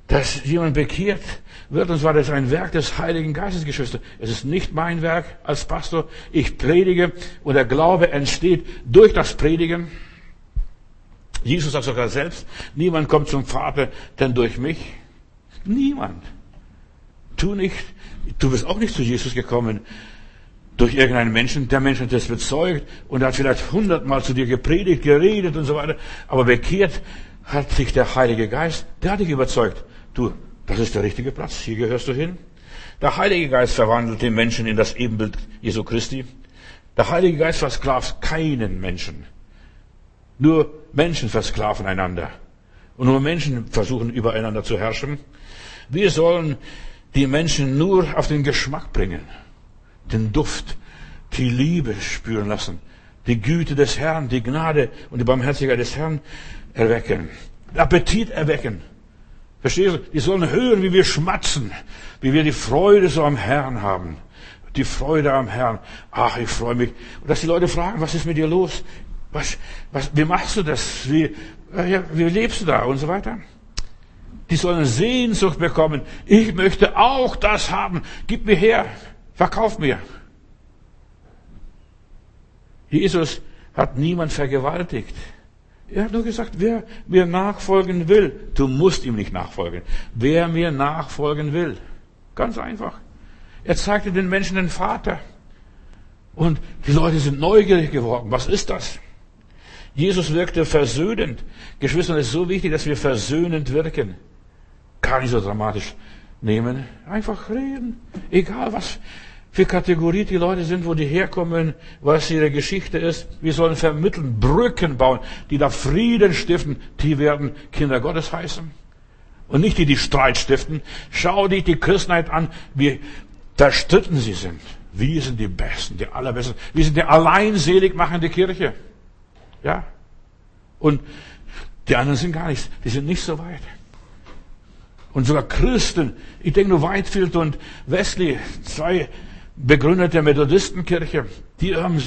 dass jemand bekehrt wird, und zwar das ist ein Werk des Heiligen Geistes, Geschwister. Es ist nicht mein Werk als Pastor. Ich predige und der Glaube entsteht durch das Predigen. Jesus sagt sogar selbst, niemand kommt zum Vater, denn durch mich. Niemand. Tu nicht, du bist auch nicht zu Jesus gekommen durch irgendeinen Menschen. Der Mensch hat das bezeugt und hat vielleicht hundertmal zu dir gepredigt, geredet und so weiter. Aber bekehrt hat sich der Heilige Geist, der hat dich überzeugt. Du, das ist der richtige Platz, hier gehörst du hin. Der Heilige Geist verwandelt den Menschen in das Ebenbild Jesu Christi. Der Heilige Geist versklavt keinen Menschen. Nur Menschen versklaven einander. Und nur Menschen versuchen übereinander zu herrschen. Wir sollen die Menschen nur auf den Geschmack bringen, den Duft, die Liebe spüren lassen, die Güte des Herrn, die Gnade und die Barmherzigkeit des Herrn erwecken, Appetit erwecken. Verstehst du? Die sollen hören, wie wir schmatzen, wie wir die Freude so am Herrn haben. Die Freude am Herrn. Ach, ich freue mich. Und dass die Leute fragen, was ist mit dir los? Was, was, wie machst du das? Wie, ja, wie lebst du da? Und so weiter. Die sollen Sehnsucht bekommen. Ich möchte auch das haben. Gib mir her. Verkauf mir. Jesus hat niemand vergewaltigt. Er hat nur gesagt, wer mir nachfolgen will, du musst ihm nicht nachfolgen. Wer mir nachfolgen will. Ganz einfach. Er zeigte den Menschen den Vater. Und die Leute sind neugierig geworden. Was ist das? Jesus wirkte versöhnend. Geschwister, es ist so wichtig, dass wir versöhnend wirken. Gar nicht so dramatisch nehmen. Einfach reden. Egal was für Kategorie die Leute sind, wo die herkommen, was ihre Geschichte ist. Wir sollen vermitteln, Brücken bauen, die da Frieden stiften, die werden Kinder Gottes heißen. Und nicht die, die Streit stiften. Schau dich die Christenheit an, wie zerstritten sie sind. Wir sind die Besten, die Allerbesten. Wir sind die alleinselig machende Kirche. Ja. Und die anderen sind gar nichts. Die sind nicht so weit. Und sogar Christen, ich denke nur Whitefield und Wesley, zwei Begründer der Methodistenkirche, die haben,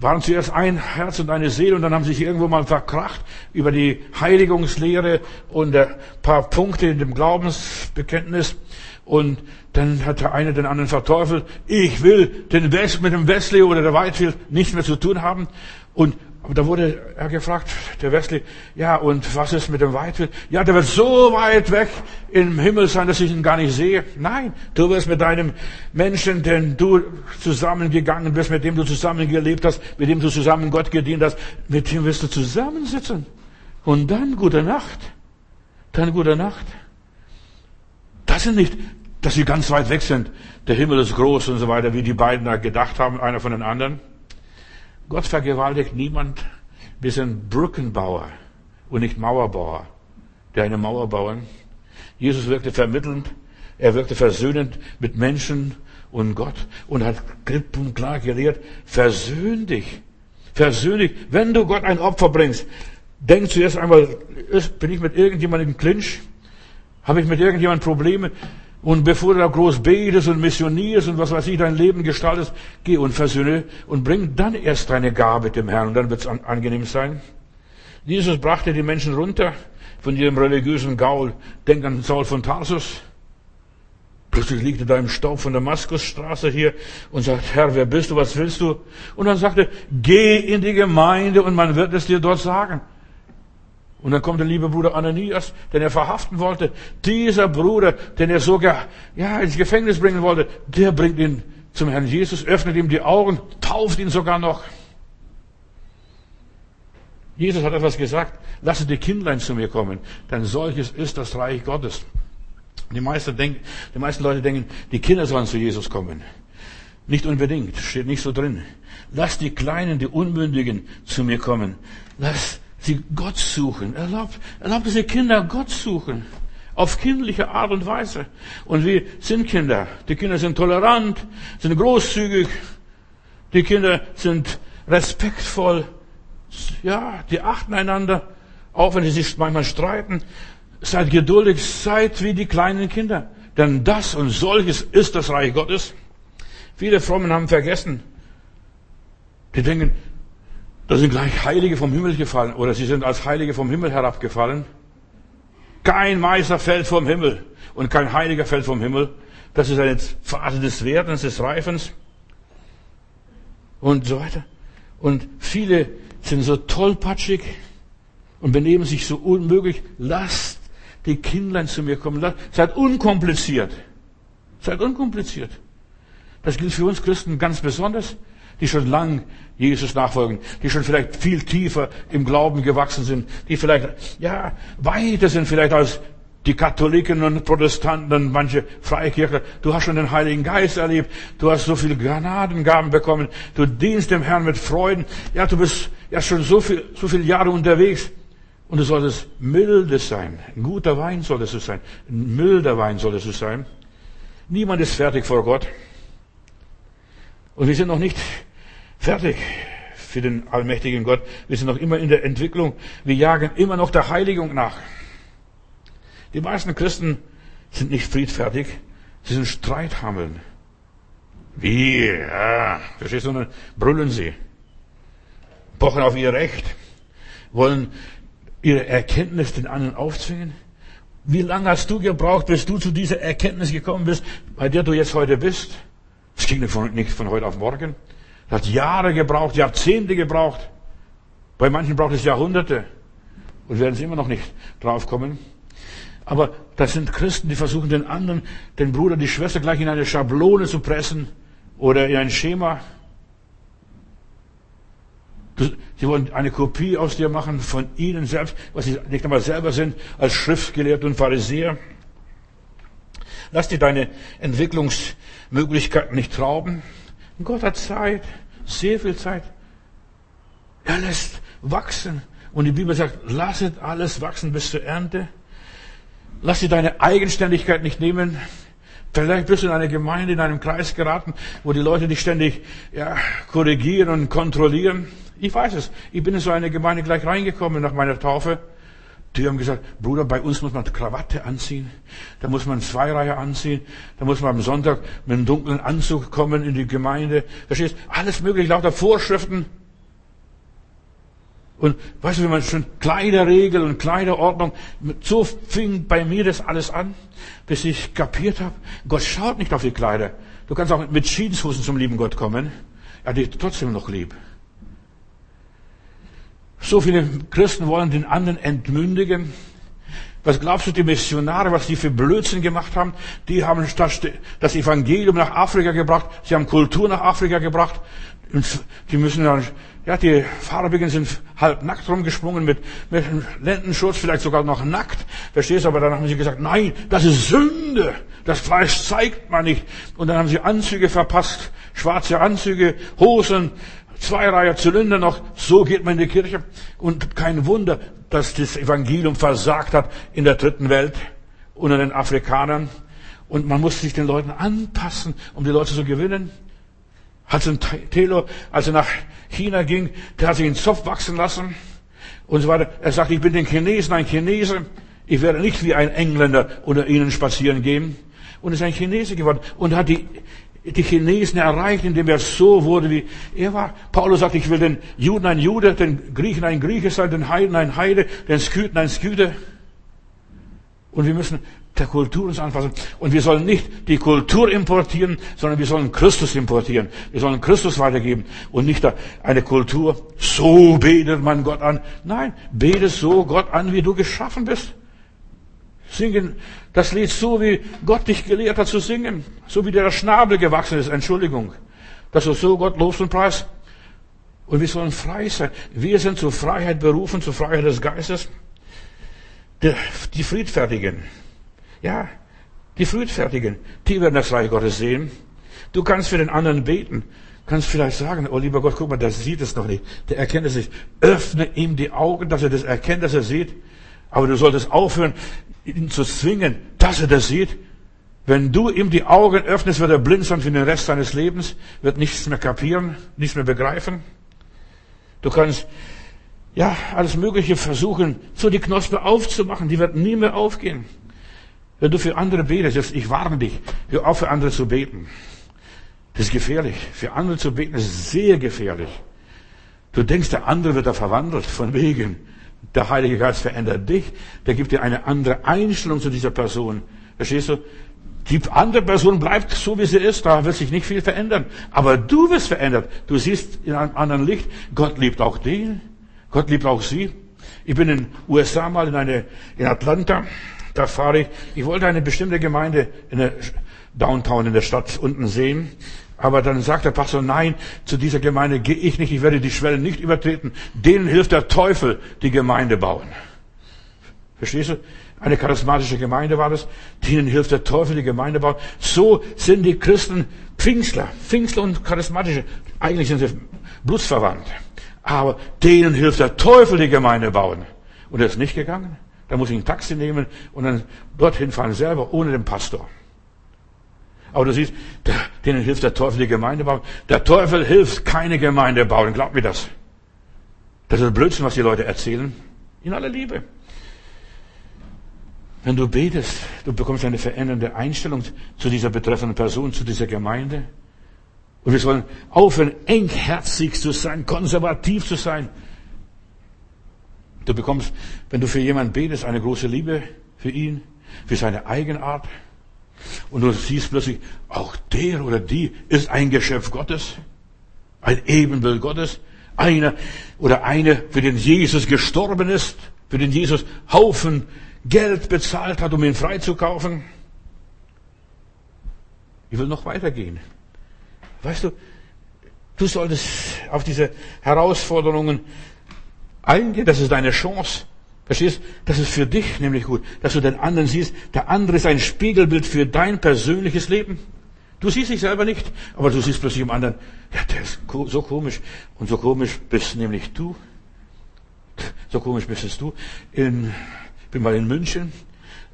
waren zuerst ein Herz und eine Seele und dann haben sich irgendwo mal verkracht über die Heiligungslehre und ein paar Punkte in dem Glaubensbekenntnis. Und dann hat der eine den anderen verteufelt. Ich will den West, mit dem Wesley oder der Whitefield nichts mehr zu tun haben. Und aber da wurde er gefragt, der Wesley, ja, und was ist mit dem Whitefield? Ja, der wird so weit weg im Himmel sein, dass ich ihn gar nicht sehe. Nein, du wirst mit deinem Menschen, den du zusammengegangen bist, mit dem du zusammengelebt hast, mit dem du zusammen Gott gedient hast, mit dem wirst du zusammensitzen. Und dann gute Nacht. Dann gute Nacht. Das sind nicht, dass sie ganz weit weg sind. Der Himmel ist groß und so weiter, wie die beiden da gedacht haben, einer von den anderen. Gott vergewaltigt niemand. Wir sind Brückenbauer und nicht Mauerbauer, der eine Mauer bauen. Jesus wirkte vermittelnd, er wirkte versöhnend mit Menschen und Gott und hat klipp und klar gelehrt, versöhn dich. Versöhn dich. Wenn du Gott ein Opfer bringst, denk zuerst einmal, bin ich mit irgendjemandem im Clinch? Habe ich mit irgendjemandem Probleme? Und bevor du da groß betest und missionierst und was weiß ich, dein Leben gestaltest, geh und versöhne und bring dann erst deine Gabe dem Herrn und dann wird es angenehm sein. Jesus brachte die Menschen runter von ihrem religiösen Gaul. Denk an Saul von Tarsus. Plötzlich liegt er da im Staub von der Damaskusstraße hier und sagt, Herr, wer bist du, was willst du? Und dann sagte, geh in die Gemeinde und man wird es dir dort sagen. Und dann kommt der liebe Bruder Ananias, den er verhaften wollte. Dieser Bruder, den er sogar ja, ins Gefängnis bringen wollte, der bringt ihn zum Herrn Jesus, öffnet ihm die Augen, tauft ihn sogar noch. Jesus hat etwas gesagt, lasst die Kindlein zu mir kommen, denn solches ist das Reich Gottes. Die meisten, denken, die meisten Leute denken, die Kinder sollen zu Jesus kommen. Nicht unbedingt, steht nicht so drin. Lasst die Kleinen, die Unmündigen zu mir kommen. Lasst sie Gott suchen. Erlaubt, erlaubt, dass die Kinder Gott suchen. Auf kindliche Art und Weise. Und wir sind Kinder. Die Kinder sind tolerant, sind großzügig. Die Kinder sind respektvoll. Ja, die achten einander. Auch wenn sie sich manchmal streiten. Seid geduldig, seid wie die kleinen Kinder. Denn das und solches ist das Reich Gottes. Viele Frommen haben vergessen. Die denken, da sind gleich Heilige vom Himmel gefallen oder sie sind als Heilige vom Himmel herabgefallen. Kein Meister fällt vom Himmel und kein Heiliger fällt vom Himmel. Das ist eine Phase des Werdens, des Reifens und so weiter. Und viele sind so tollpatschig und benehmen sich so unmöglich. Lasst die Kindlein zu mir kommen. Seid unkompliziert. Seid unkompliziert. Das gilt für uns Christen ganz besonders. Die schon lang Jesus nachfolgen, die schon vielleicht viel tiefer im Glauben gewachsen sind, die vielleicht, ja, weiter sind vielleicht als die Katholiken und Protestanten und manche Freikirche. Du hast schon den Heiligen Geist erlebt. Du hast so viele Granadengaben bekommen. Du dienst dem Herrn mit Freuden. Ja, du bist ja schon so viel, so viele Jahre unterwegs. Und du solltest mildes sein. Ein guter Wein solltest du sein. Ein milder Wein solltest du sein. Niemand ist fertig vor Gott. Und wir sind noch nicht fertig für den allmächtigen Gott. Wir sind noch immer in der Entwicklung. Wir jagen immer noch der Heiligung nach. Die meisten Christen sind nicht friedfertig, sie sind Streithammeln. Wie? Ja, verstehst du? Brüllen sie. Pochen auf ihr Recht. Wollen ihre Erkenntnis den anderen aufzwingen. Wie lange hast du gebraucht, bis du zu dieser Erkenntnis gekommen bist, bei der du jetzt heute bist? Es ging nicht von, nicht von heute auf morgen. Hat Jahre gebraucht, Jahrzehnte gebraucht. Bei manchen braucht es Jahrhunderte. Und werden sie immer noch nicht draufkommen. Aber das sind Christen, die versuchen den anderen, den Bruder, die Schwester gleich in eine Schablone zu pressen oder in ein Schema. Sie wollen eine Kopie aus dir machen von ihnen selbst, was sie nicht einmal selber sind, als Schriftgelehrte und Pharisäer. Lass dir deine Entwicklungsmöglichkeiten nicht rauben. Gott hat Zeit, sehr viel Zeit. Er lässt wachsen. Und die Bibel sagt, lasset alles wachsen bis zur Ernte. Lass dir deine Eigenständigkeit nicht nehmen. Vielleicht bist du in einer Gemeinde, in einem Kreis geraten, wo die Leute dich ständig ja, korrigieren und kontrollieren. Ich weiß es. Ich bin in so eine Gemeinde gleich reingekommen nach meiner Taufe. Die haben gesagt, Bruder, bei uns muss man Krawatte anziehen, da muss man Zweireihe anziehen, da muss man am Sonntag mit einem dunklen Anzug kommen in die Gemeinde. Verstehst? Alles mögliche, lauter Vorschriften. Und weißt du, wenn man schon Kleiderregel und Kleiderordnung, so fing bei mir das alles an, bis ich kapiert habe, Gott schaut nicht auf die Kleider. Du kannst auch mit Schiedenshosen zum lieben Gott kommen. Er hat dich trotzdem noch lieb. So viele Christen wollen den anderen entmündigen. Was glaubst du, die Missionare, was die für Blödsinn gemacht haben? Die haben das Evangelium nach Afrika gebracht. Sie haben Kultur nach Afrika gebracht. Die müssen dann, ja, die Farbigen sind halb nackt rumgesprungen mit, mit Lendenschutz, vielleicht sogar noch nackt. Verstehst du? Aber dann haben sie gesagt, nein, das ist Sünde. Das Fleisch zeigt man nicht. Und dann haben sie Anzüge verpasst. Schwarze Anzüge, Hosen, zwei Reihe Zylinder noch. So geht man in die Kirche. Und kein Wunder, dass das Evangelium versagt hat in der dritten Welt unter den Afrikanern. Und man muss sich den Leuten anpassen, um die Leute zu gewinnen. Hudson Taylor, als er nach China ging, der hat sich einen Zopf wachsen lassen und so weiter. Er sagt, ich bin den Chinesen ein Chinese. Ich werde nicht wie ein Engländer unter ihnen spazieren gehen. Und ist ein Chinese geworden und hat die, die Chinesen erreicht, indem er so wurde, wie er war. Paulus sagt, ich will den Juden ein Jude, den Griechen ein Grieche sein, den Heiden ein Heide, den Sküten ein Sküte. Und wir müssen der Kultur uns anpassen. Und wir sollen nicht die Kultur importieren, sondern wir sollen Christus importieren. Wir sollen Christus weitergeben und nicht eine Kultur, so betet man Gott an. Nein, bete so Gott an, wie du geschaffen bist. Singen das Lied so, wie Gott dich gelehrt hat zu singen. So wie der Schnabel gewachsen ist, Entschuldigung. Dass du so Gott lobst und preist. Und wir sollen frei sein. Wir sind zur Freiheit berufen, zur Freiheit des Geistes. Die Friedfertigen, ja, die Friedfertigen, die werden das Reich Gottes sehen. Du kannst für den anderen beten, kannst vielleicht sagen, oh lieber Gott, guck mal, der sieht es noch nicht, der erkennt es nicht. Öffne ihm die Augen, dass er das erkennt, dass er sieht. Aber du solltest aufhören, ihn zu zwingen, dass er das sieht. Wenn du ihm die Augen öffnest, wird er blind sein für den Rest seines Lebens, wird nichts mehr kapieren, nichts mehr begreifen. Du kannst, ja, alles Mögliche versuchen, so die Knospe aufzumachen, die wird nie mehr aufgehen. Wenn du für andere betest, ich warne dich, hör auf für andere zu beten. Das ist gefährlich. Für andere zu beten ist sehr gefährlich. Du denkst, der andere wird da verwandelt, von wegen. Der Heilige Geist verändert dich, der gibt dir eine andere Einstellung zu dieser Person. Verstehst du? Die andere Person bleibt so, wie sie ist, da wird sich nicht viel verändern. Aber du wirst verändert. Du siehst in einem anderen Licht, Gott liebt auch den, Gott liebt auch sie. Ich bin in den USA mal in eine, in Atlanta, da fahre ich, ich wollte eine bestimmte Gemeinde, eine Downtown in der Stadt unten sehen. Aber dann sagt der Pastor, nein, zu dieser Gemeinde gehe ich nicht, ich werde die Schwelle nicht übertreten. Denen hilft der Teufel, die Gemeinde bauen. Verstehst du? Eine charismatische Gemeinde war das. Denen hilft der Teufel, die Gemeinde bauen. So sind die Christen Pfingstler. Pfingstler und charismatische. Eigentlich sind sie blutsverwandt. Aber denen hilft der Teufel, die Gemeinde bauen. Und er ist nicht gegangen. Da muss ich ein Taxi nehmen und dann dorthin fahren selber, ohne den Pastor. Aber du siehst, denen hilft der Teufel die Gemeinde bauen. Der Teufel hilft keine Gemeinde bauen. Glaub mir das. Das ist Blödsinn, was die Leute erzählen. In aller Liebe. Wenn du betest, du bekommst eine verändernde Einstellung zu dieser betreffenden Person, zu dieser Gemeinde. Und wir sollen aufhören, engherzig zu sein, konservativ zu sein. Du bekommst, wenn du für jemanden betest, eine große Liebe für ihn, für seine Eigenart. Und du siehst plötzlich, auch der oder die ist ein Geschöpf Gottes, ein Ebenbild Gottes, einer oder eine, für den Jesus gestorben ist, für den Jesus Haufen Geld bezahlt hat, um ihn freizukaufen. Ich will noch weitergehen. Weißt du, du solltest auf diese Herausforderungen eingehen. Das ist deine Chance. Verstehst? Das ist für dich nämlich gut, dass du den anderen siehst. Der andere ist ein Spiegelbild für dein persönliches Leben. Du siehst dich selber nicht, aber du siehst plötzlich im anderen, ja, der ist so komisch. Und so komisch bist nämlich du. So komisch bist du. In bin mal in München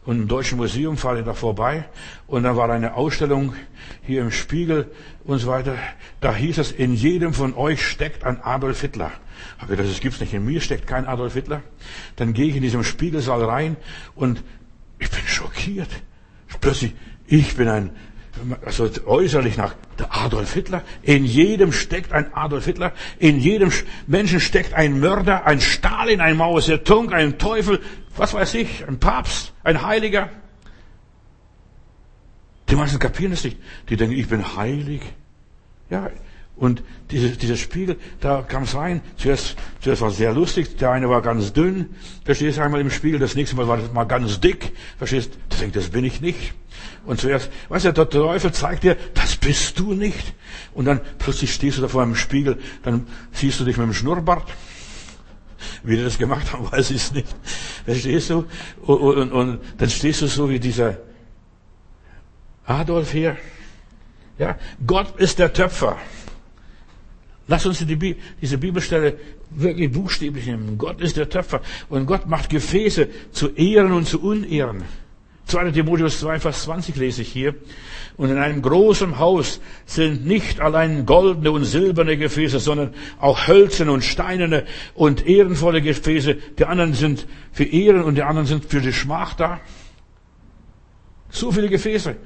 und im Deutschen Museum fahre ich da vorbei und da war eine Ausstellung hier im Spiegel und so weiter. Da hieß es, in jedem von euch steckt ein Adolf Hitler. Hab ich gedacht, das gibt's nicht. In mir steckt kein Adolf Hitler. Dann gehe ich in diesem Spiegelsaal rein und ich bin schockiert. Plötzlich, ich bin ein also äußerlich nach der Adolf Hitler. In jedem steckt ein Adolf Hitler. In jedem Menschen steckt ein Mörder, ein Stalin, ein Mao Zedong, ein Teufel, was weiß ich, ein Papst, ein Heiliger. Die meisten kapieren es nicht. Die denken, ich bin heilig. Ja, und diese, dieser Spiegel, da kam es rein. Zuerst, zuerst war es sehr lustig. Der eine war ganz dünn. Verstehst einmal im Spiegel. Das nächste Mal war das mal ganz dick. Verstehst du? Denkt, das bin ich nicht. Und zuerst, weißt du, der Teufel zeigt dir, das bist du nicht. Und dann plötzlich stehst du da vor einem Spiegel. Dann siehst du dich mit dem Schnurrbart. Wie die das gemacht haben, weiß ich es nicht. Verstehst du? Und, und, und dann stehst du so wie dieser Adolf hier. Ja, Gott ist der Töpfer. Lass uns die, diese Bibelstelle wirklich buchstäblich nehmen. Gott ist der Töpfer und Gott macht Gefäße zu Ehren und zu Unehren. 2. Timotheus 2, Vers 20 lese ich hier. Und in einem großen Haus sind nicht allein goldene und silberne Gefäße, sondern auch hölzerne und steinerne und ehrenvolle Gefäße. Die anderen sind für Ehren und die anderen sind für die Schmach da. So viele Gefäße.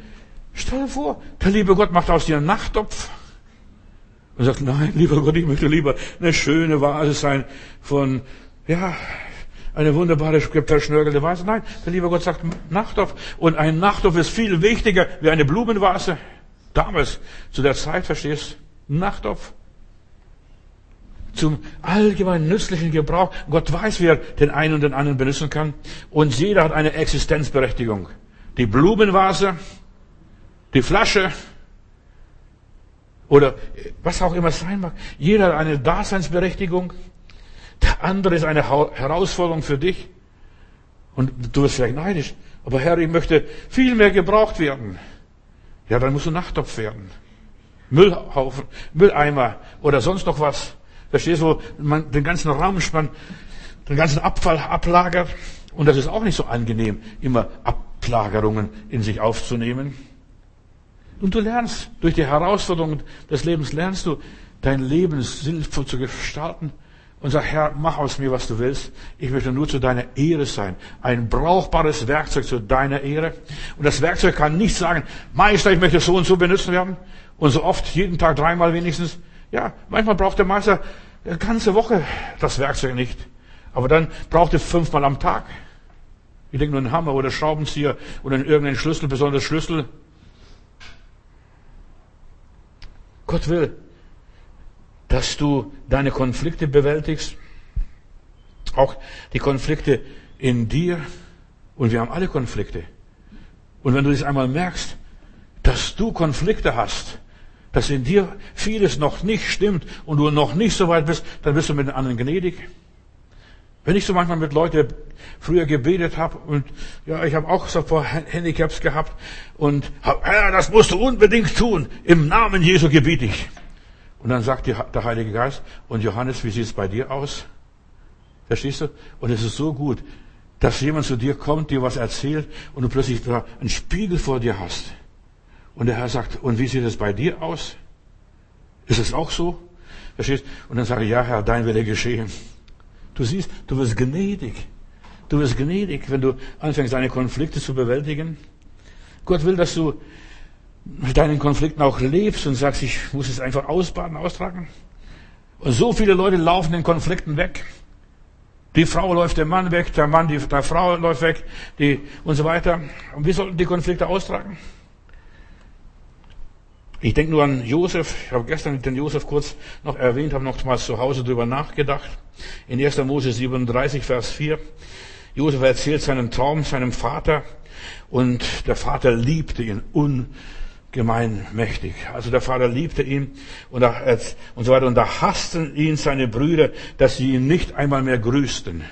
Stell dir vor, der liebe Gott macht aus dir einen Nachttopf. Und sagt, nein, lieber Gott, ich möchte lieber eine schöne Vase sein von, ja, eine wunderbare, verschnörkelte Vase. Nein, der liebe Gott sagt Nachtopf. Und ein Nachtopf ist viel wichtiger wie eine Blumenvase. Damals, zu der Zeit, verstehst du? Nachtopf. Zum allgemeinen nützlichen Gebrauch. Gott weiß, wie er den einen und den anderen benutzen kann. Und jeder hat eine Existenzberechtigung. Die Blumenvase, die Flasche, oder was auch immer sein mag. Jeder hat eine Daseinsberechtigung. Der andere ist eine Herausforderung für dich. Und du wirst vielleicht neidisch. Aber Herr, ich möchte viel mehr gebraucht werden. Ja, dann musst du Nachttopf werden. Müllhaufen, Mülleimer oder sonst noch was. Verstehst du, man den ganzen Raumspann, den ganzen Abfall ablagert. Und das ist auch nicht so angenehm, immer Ablagerungen in sich aufzunehmen. Und du lernst, durch die Herausforderungen des Lebens lernst du, dein Leben sinnvoll zu gestalten und sag, Herr, mach aus mir, was du willst. Ich möchte nur zu deiner Ehre sein. Ein brauchbares Werkzeug zu deiner Ehre. Und das Werkzeug kann nicht sagen, Meister, ich möchte so und so benutzen werden. Und so oft, jeden Tag dreimal wenigstens. Ja, manchmal braucht der Meister eine ganze Woche das Werkzeug nicht. Aber dann braucht er fünfmal am Tag. Ich denke nur einen Hammer oder Schraubenzieher oder irgendeinen Schlüssel, besonders Schlüssel. Gott will, dass du deine Konflikte bewältigst, auch die Konflikte in dir. Und wir haben alle Konflikte. Und wenn du das einmal merkst, dass du Konflikte hast, dass in dir vieles noch nicht stimmt und du noch nicht so weit bist, dann bist du mit den anderen gnädig. Wenn ich so manchmal mit Leuten früher gebetet habe und ja, ich habe auch so vor Handicaps gehabt und hab, Herr, das musst du unbedingt tun. Im Namen Jesu gebiete ich. Und dann sagt der Heilige Geist, und Johannes, wie sieht es bei dir aus? Verstehst du? Und es ist so gut, dass jemand zu dir kommt, dir was erzählt und du plötzlich da einen Spiegel vor dir hast. Und der Herr sagt, und wie sieht es bei dir aus? Ist es auch so? Verstehst? Und dann sage ich, ja, Herr, dein Wille geschehen. Du siehst, du wirst gnädig. Du wirst gnädig, wenn du anfängst, deine Konflikte zu bewältigen. Gott will, dass du mit deinen Konflikten auch lebst und sagst, ich muss es einfach ausbaden, austragen. Und so viele Leute laufen den Konflikten weg. Die Frau läuft dem Mann weg, der Mann die, der Frau läuft weg, die, und so weiter. Und wie sollten die Konflikte austragen? Ich denke nur an Josef. Ich habe gestern den Josef kurz noch erwähnt, habe noch mal zu Hause drüber nachgedacht. In 1. Mose 37, Vers 4. Josef erzählt seinen Traum seinem Vater und der Vater liebte ihn ungemein mächtig. Also der Vater liebte ihn und, und so weiter. Und da hassten ihn seine Brüder, dass sie ihn nicht einmal mehr grüßten.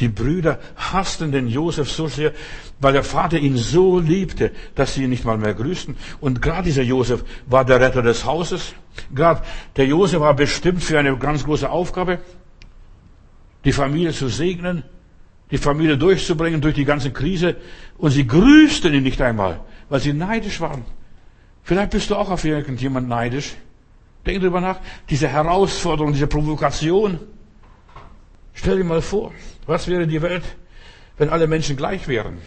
Die Brüder hassten den Josef so sehr, weil der Vater ihn so liebte, dass sie ihn nicht mal mehr grüßten. Und gerade dieser Josef war der Retter des Hauses. Gerade der Josef war bestimmt für eine ganz große Aufgabe, die Familie zu segnen, die Familie durchzubringen durch die ganze Krise. Und sie grüßten ihn nicht einmal, weil sie neidisch waren. Vielleicht bist du auch auf irgendjemand neidisch. Denk drüber nach. Diese Herausforderung, diese Provokation. Stell dir mal vor, was wäre die Welt, wenn alle Menschen gleich wären?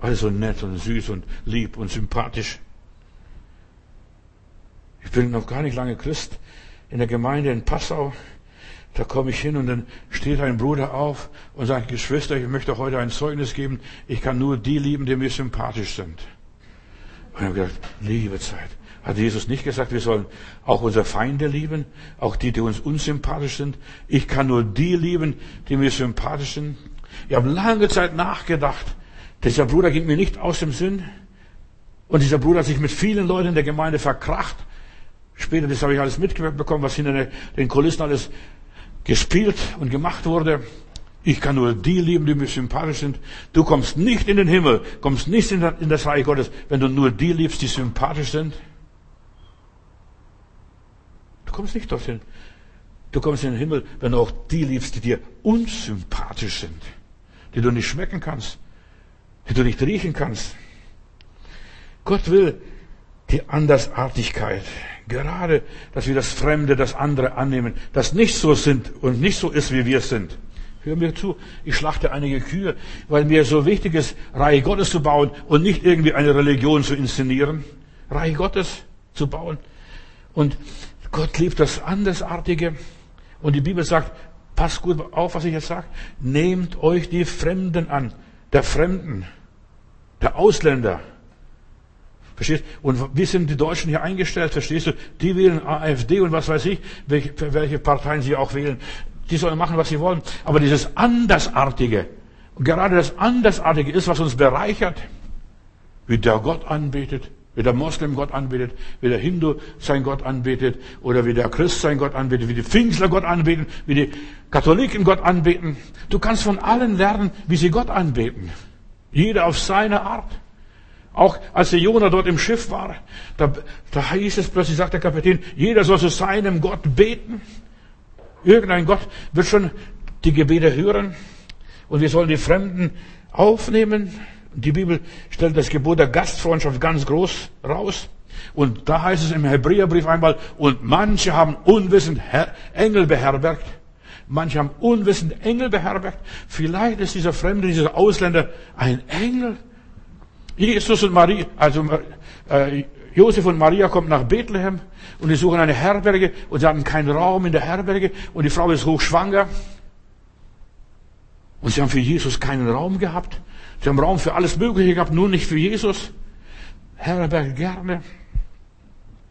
Alle so nett und süß und lieb und sympathisch. Ich bin noch gar nicht lange Christ in der Gemeinde in Passau. Da komme ich hin und dann steht ein Bruder auf und sagt, Geschwister, ich möchte heute ein Zeugnis geben. Ich kann nur die lieben, die mir sympathisch sind. Und ich habe gedacht, liebe Zeit. Hat Jesus nicht gesagt, wir sollen auch unsere Feinde lieben, auch die, die uns unsympathisch sind? Ich kann nur die lieben, die mir sympathisch sind. Ich habe lange Zeit nachgedacht. Dieser Bruder ging mir nicht aus dem Sinn. Und dieser Bruder hat sich mit vielen Leuten in der Gemeinde verkracht. Später, das habe ich alles mitbekommen, was hinter den Kulissen alles gespielt und gemacht wurde. Ich kann nur die lieben, die mir sympathisch sind. Du kommst nicht in den Himmel, kommst nicht in das Reich Gottes, wenn du nur die liebst, die sympathisch sind. Du kommst nicht dorthin. Du kommst in den Himmel, wenn du auch die liebst, die dir unsympathisch sind, die du nicht schmecken kannst, die du nicht riechen kannst. Gott will die Andersartigkeit, gerade, dass wir das Fremde, das andere annehmen, das nicht so sind und nicht so ist, wie wir sind. Hör mir zu, ich schlachte einige Kühe, weil mir so wichtig ist, Reich Gottes zu bauen und nicht irgendwie eine Religion zu inszenieren. Reich Gottes zu bauen. Und Gott liebt das Andersartige. Und die Bibel sagt, passt gut auf, was ich jetzt sage. Nehmt euch die Fremden an. Der Fremden. Der Ausländer. Verstehst? Und wie sind die Deutschen hier eingestellt? Verstehst du? Die wählen AfD und was weiß ich, welche, welche Parteien sie auch wählen. Die sollen machen, was sie wollen. Aber dieses Andersartige, gerade das Andersartige ist, was uns bereichert, wie der Gott anbetet, wie der Moslem Gott anbetet, wie der Hindu sein Gott anbetet, oder wie der Christ sein Gott anbetet, wie die Pfingstler Gott anbeten, wie die Katholiken Gott anbeten. Du kannst von allen lernen, wie sie Gott anbeten. Jeder auf seine Art. Auch als der Jonah dort im Schiff war, da, da hieß es plötzlich, sagt der Kapitän, jeder soll zu seinem Gott beten. Irgendein Gott wird schon die Gebete hören. Und wir sollen die Fremden aufnehmen, die Bibel stellt das Gebot der Gastfreundschaft ganz groß raus. Und da heißt es im Hebräerbrief einmal, und manche haben unwissend Engel beherbergt. Manche haben unwissend Engel beherbergt. Vielleicht ist dieser Fremde, dieser Ausländer ein Engel. Jesus und Maria, also äh, Josef und Maria kommen nach Bethlehem und die suchen eine Herberge und sie hatten keinen Raum in der Herberge und die Frau ist hochschwanger. Und sie haben für Jesus keinen Raum gehabt. Sie haben Raum für alles Mögliche gehabt, nur nicht für Jesus. Herberg gerne.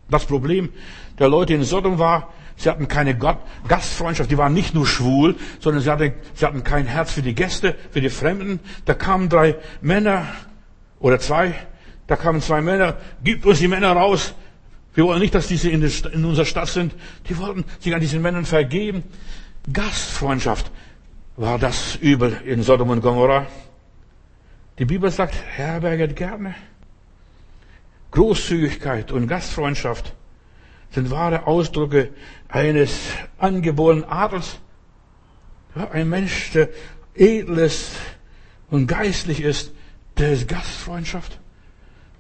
Das Problem der Leute in Sodom war, sie hatten keine Gastfreundschaft, die waren nicht nur schwul, sondern sie hatten, sie hatten kein Herz für die Gäste, für die Fremden. Da kamen drei Männer oder zwei, Da kamen zwei Männer, gibt uns die Männer raus. Wir wollen nicht, dass diese in, in unserer Stadt sind. Die wollten sich an diesen Männern vergeben. Gastfreundschaft war das Übel in Sodom und Gomorrah. Die Bibel sagt, herberget gerne. Großzügigkeit und Gastfreundschaft sind wahre Ausdrücke eines angeborenen Adels. Ja, ein Mensch, der edles und geistlich ist, der ist Gastfreundschaft.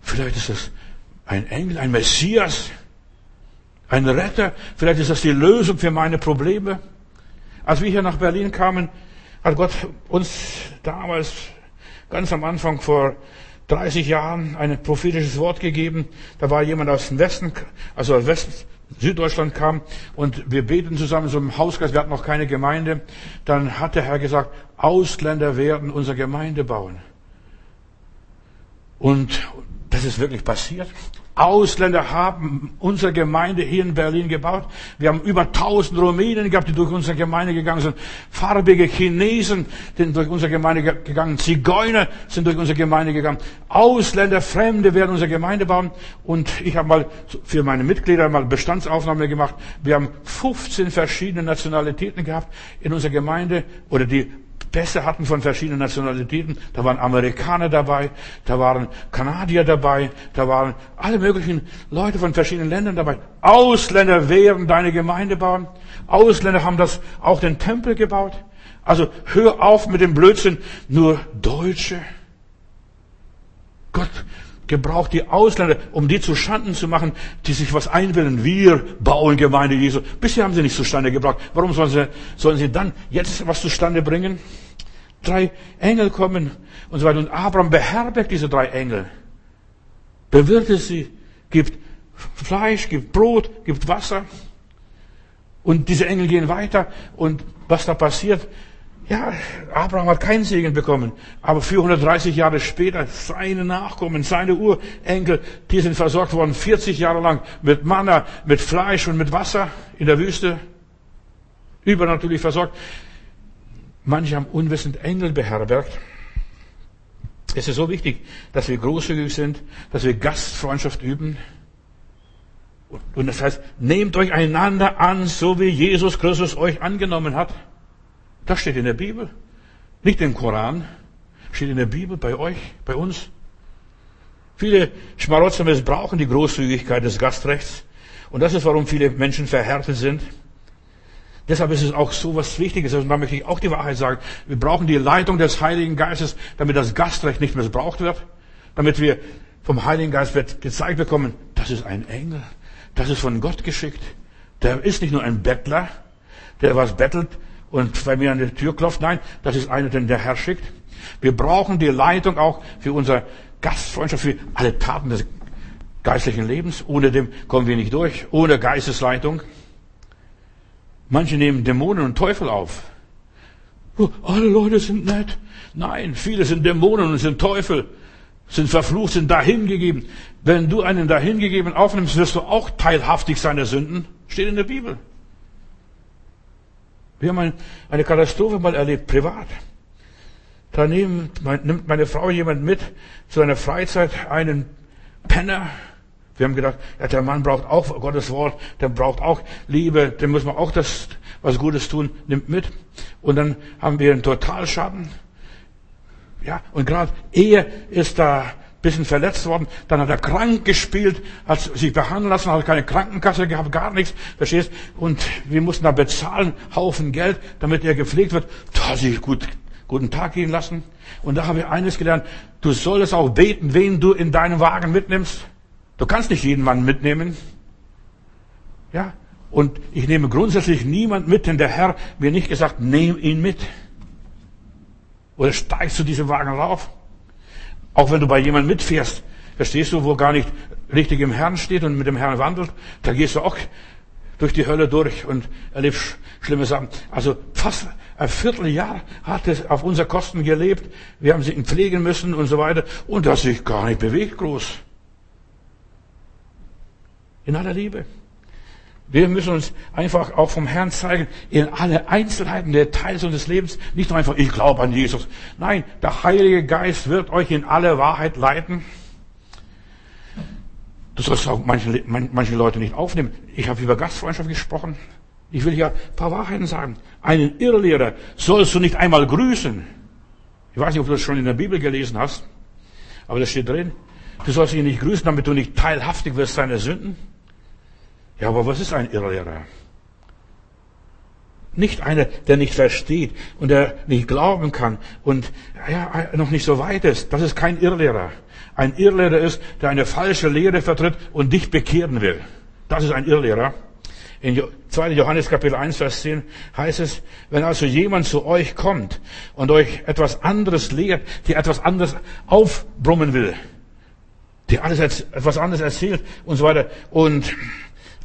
Vielleicht ist es ein Engel, ein Messias, ein Retter. Vielleicht ist das die Lösung für meine Probleme. Als wir hier nach Berlin kamen, hat Gott uns damals ganz am Anfang vor 30 Jahren ein prophetisches Wort gegeben. Da war jemand aus dem Westen, also aus Westen, Süddeutschland kam und wir beten zusammen so im Hauskreis, wir hatten noch keine Gemeinde. Dann hat der Herr gesagt, Ausländer werden unsere Gemeinde bauen. Und das ist wirklich passiert. Ausländer haben unsere Gemeinde hier in Berlin gebaut. Wir haben über 1000 Rumänen gehabt, die durch unsere Gemeinde gegangen sind. Farbige Chinesen sind durch unsere Gemeinde gegangen. Zigeuner sind durch unsere Gemeinde gegangen. Ausländer, Fremde werden unsere Gemeinde bauen. Und ich habe mal für meine Mitglieder mal Bestandsaufnahme gemacht. Wir haben 15 verschiedene Nationalitäten gehabt in unserer Gemeinde oder die Pässe hatten von verschiedenen Nationalitäten. Da waren Amerikaner dabei, da waren Kanadier dabei, da waren alle möglichen Leute von verschiedenen Ländern dabei. Ausländer werden deine Gemeinde bauen. Ausländer haben das auch den Tempel gebaut. Also hör auf mit dem Blödsinn, nur Deutsche. Gott gebraucht die Ausländer, um die zu Schanden zu machen, die sich was einbilden. Wir bauen Gemeinde Jesu. Bisher haben sie nicht zustande gebracht. Warum sollen sie, sollen sie dann jetzt was zustande bringen? Drei Engel kommen und so weiter. Und Abraham beherbergt diese drei Engel. Bewirtet sie, gibt Fleisch, gibt Brot, gibt Wasser. Und diese Engel gehen weiter. Und was da passiert, ja, Abraham hat keinen Segen bekommen, aber 430 Jahre später, seine Nachkommen, seine Urenkel, die sind versorgt worden, 40 Jahre lang mit Manna, mit Fleisch und mit Wasser in der Wüste. Übernatürlich versorgt. Manche haben unwissend Engel beherbergt. Es ist so wichtig, dass wir großzügig sind, dass wir Gastfreundschaft üben. Und das heißt, nehmt euch einander an, so wie Jesus Christus euch angenommen hat. Das steht in der Bibel. Nicht im Koran. Steht in der Bibel bei euch, bei uns. Viele Schmarotzer missbrauchen die Großzügigkeit des Gastrechts. Und das ist, warum viele Menschen verhärtet sind. Deshalb ist es auch so was Wichtiges, und da möchte ich auch die Wahrheit sagen. Wir brauchen die Leitung des Heiligen Geistes, damit das Gastrecht nicht missbraucht wird. Damit wir vom Heiligen Geist gezeigt bekommen, das ist ein Engel. Das ist von Gott geschickt. Der ist nicht nur ein Bettler, der was bettelt, und bei mir an die Tür klopft. Nein, das ist einer, den der Herr schickt. Wir brauchen die Leitung auch für unsere Gastfreundschaft, für alle Taten des geistlichen Lebens. Ohne dem kommen wir nicht durch. Ohne Geistesleitung. Manche nehmen Dämonen und Teufel auf. Oh, alle Leute sind nett. Nein, viele sind Dämonen und sind Teufel, sind verflucht, sind dahingegeben. Wenn du einen dahingegeben aufnimmst, wirst du auch teilhaftig seiner Sünden. Steht in der Bibel. Wir haben eine Katastrophe mal erlebt, privat. Da nimmt meine Frau jemand mit zu einer Freizeit, einen Penner. Wir haben gedacht, ja, der Mann braucht auch Gottes Wort, der braucht auch Liebe, dem muss man auch das, was Gutes tun, nimmt mit. Und dann haben wir einen Totalschaden. Ja, und gerade Ehe ist da bisschen verletzt worden, dann hat er krank gespielt, hat sich behandeln lassen, hat keine Krankenkasse gehabt, gar nichts, verstehst? Und wir mussten da bezahlen, Haufen Geld, damit er gepflegt wird. Da hat sich gut, guten Tag gehen lassen. Und da habe ich eines gelernt, du solltest auch beten, wen du in deinen Wagen mitnimmst. Du kannst nicht jeden Mann mitnehmen. Ja? Und ich nehme grundsätzlich niemand mit, denn der Herr mir nicht gesagt, nehm ihn mit. Oder steigst du diese Wagen rauf? Auch wenn du bei jemandem mitfährst, verstehst du, wo gar nicht richtig im Herrn steht und mit dem Herrn wandelt, da gehst du auch durch die Hölle durch und erlebst schlimme Sachen. Also fast ein Vierteljahr hat es auf unser Kosten gelebt. Wir haben sie pflegen müssen und so weiter. Und das sich gar nicht bewegt groß. In aller Liebe. Wir müssen uns einfach auch vom Herrn zeigen, in alle Einzelheiten, Details unseres Lebens. Nicht nur einfach, ich glaube an Jesus. Nein, der Heilige Geist wird euch in alle Wahrheit leiten. Du sollst auch manche, manche Leute nicht aufnehmen. Ich habe über Gastfreundschaft gesprochen. Ich will ja ein paar Wahrheiten sagen. Einen Irrlehrer sollst du nicht einmal grüßen. Ich weiß nicht, ob du das schon in der Bibel gelesen hast, aber das steht drin. Du sollst ihn nicht grüßen, damit du nicht teilhaftig wirst seiner Sünden. Ja, aber was ist ein Irrlehrer? Nicht einer, der nicht versteht und der nicht glauben kann und ja, noch nicht so weit ist. Das ist kein Irrlehrer. Ein Irrlehrer ist, der eine falsche Lehre vertritt und dich bekehren will. Das ist ein Irrlehrer. In 2. Johannes Kapitel 1, Vers 10 heißt es, wenn also jemand zu euch kommt und euch etwas anderes lehrt, die etwas anderes aufbrummen will, die alles etwas anderes erzählt und so weiter und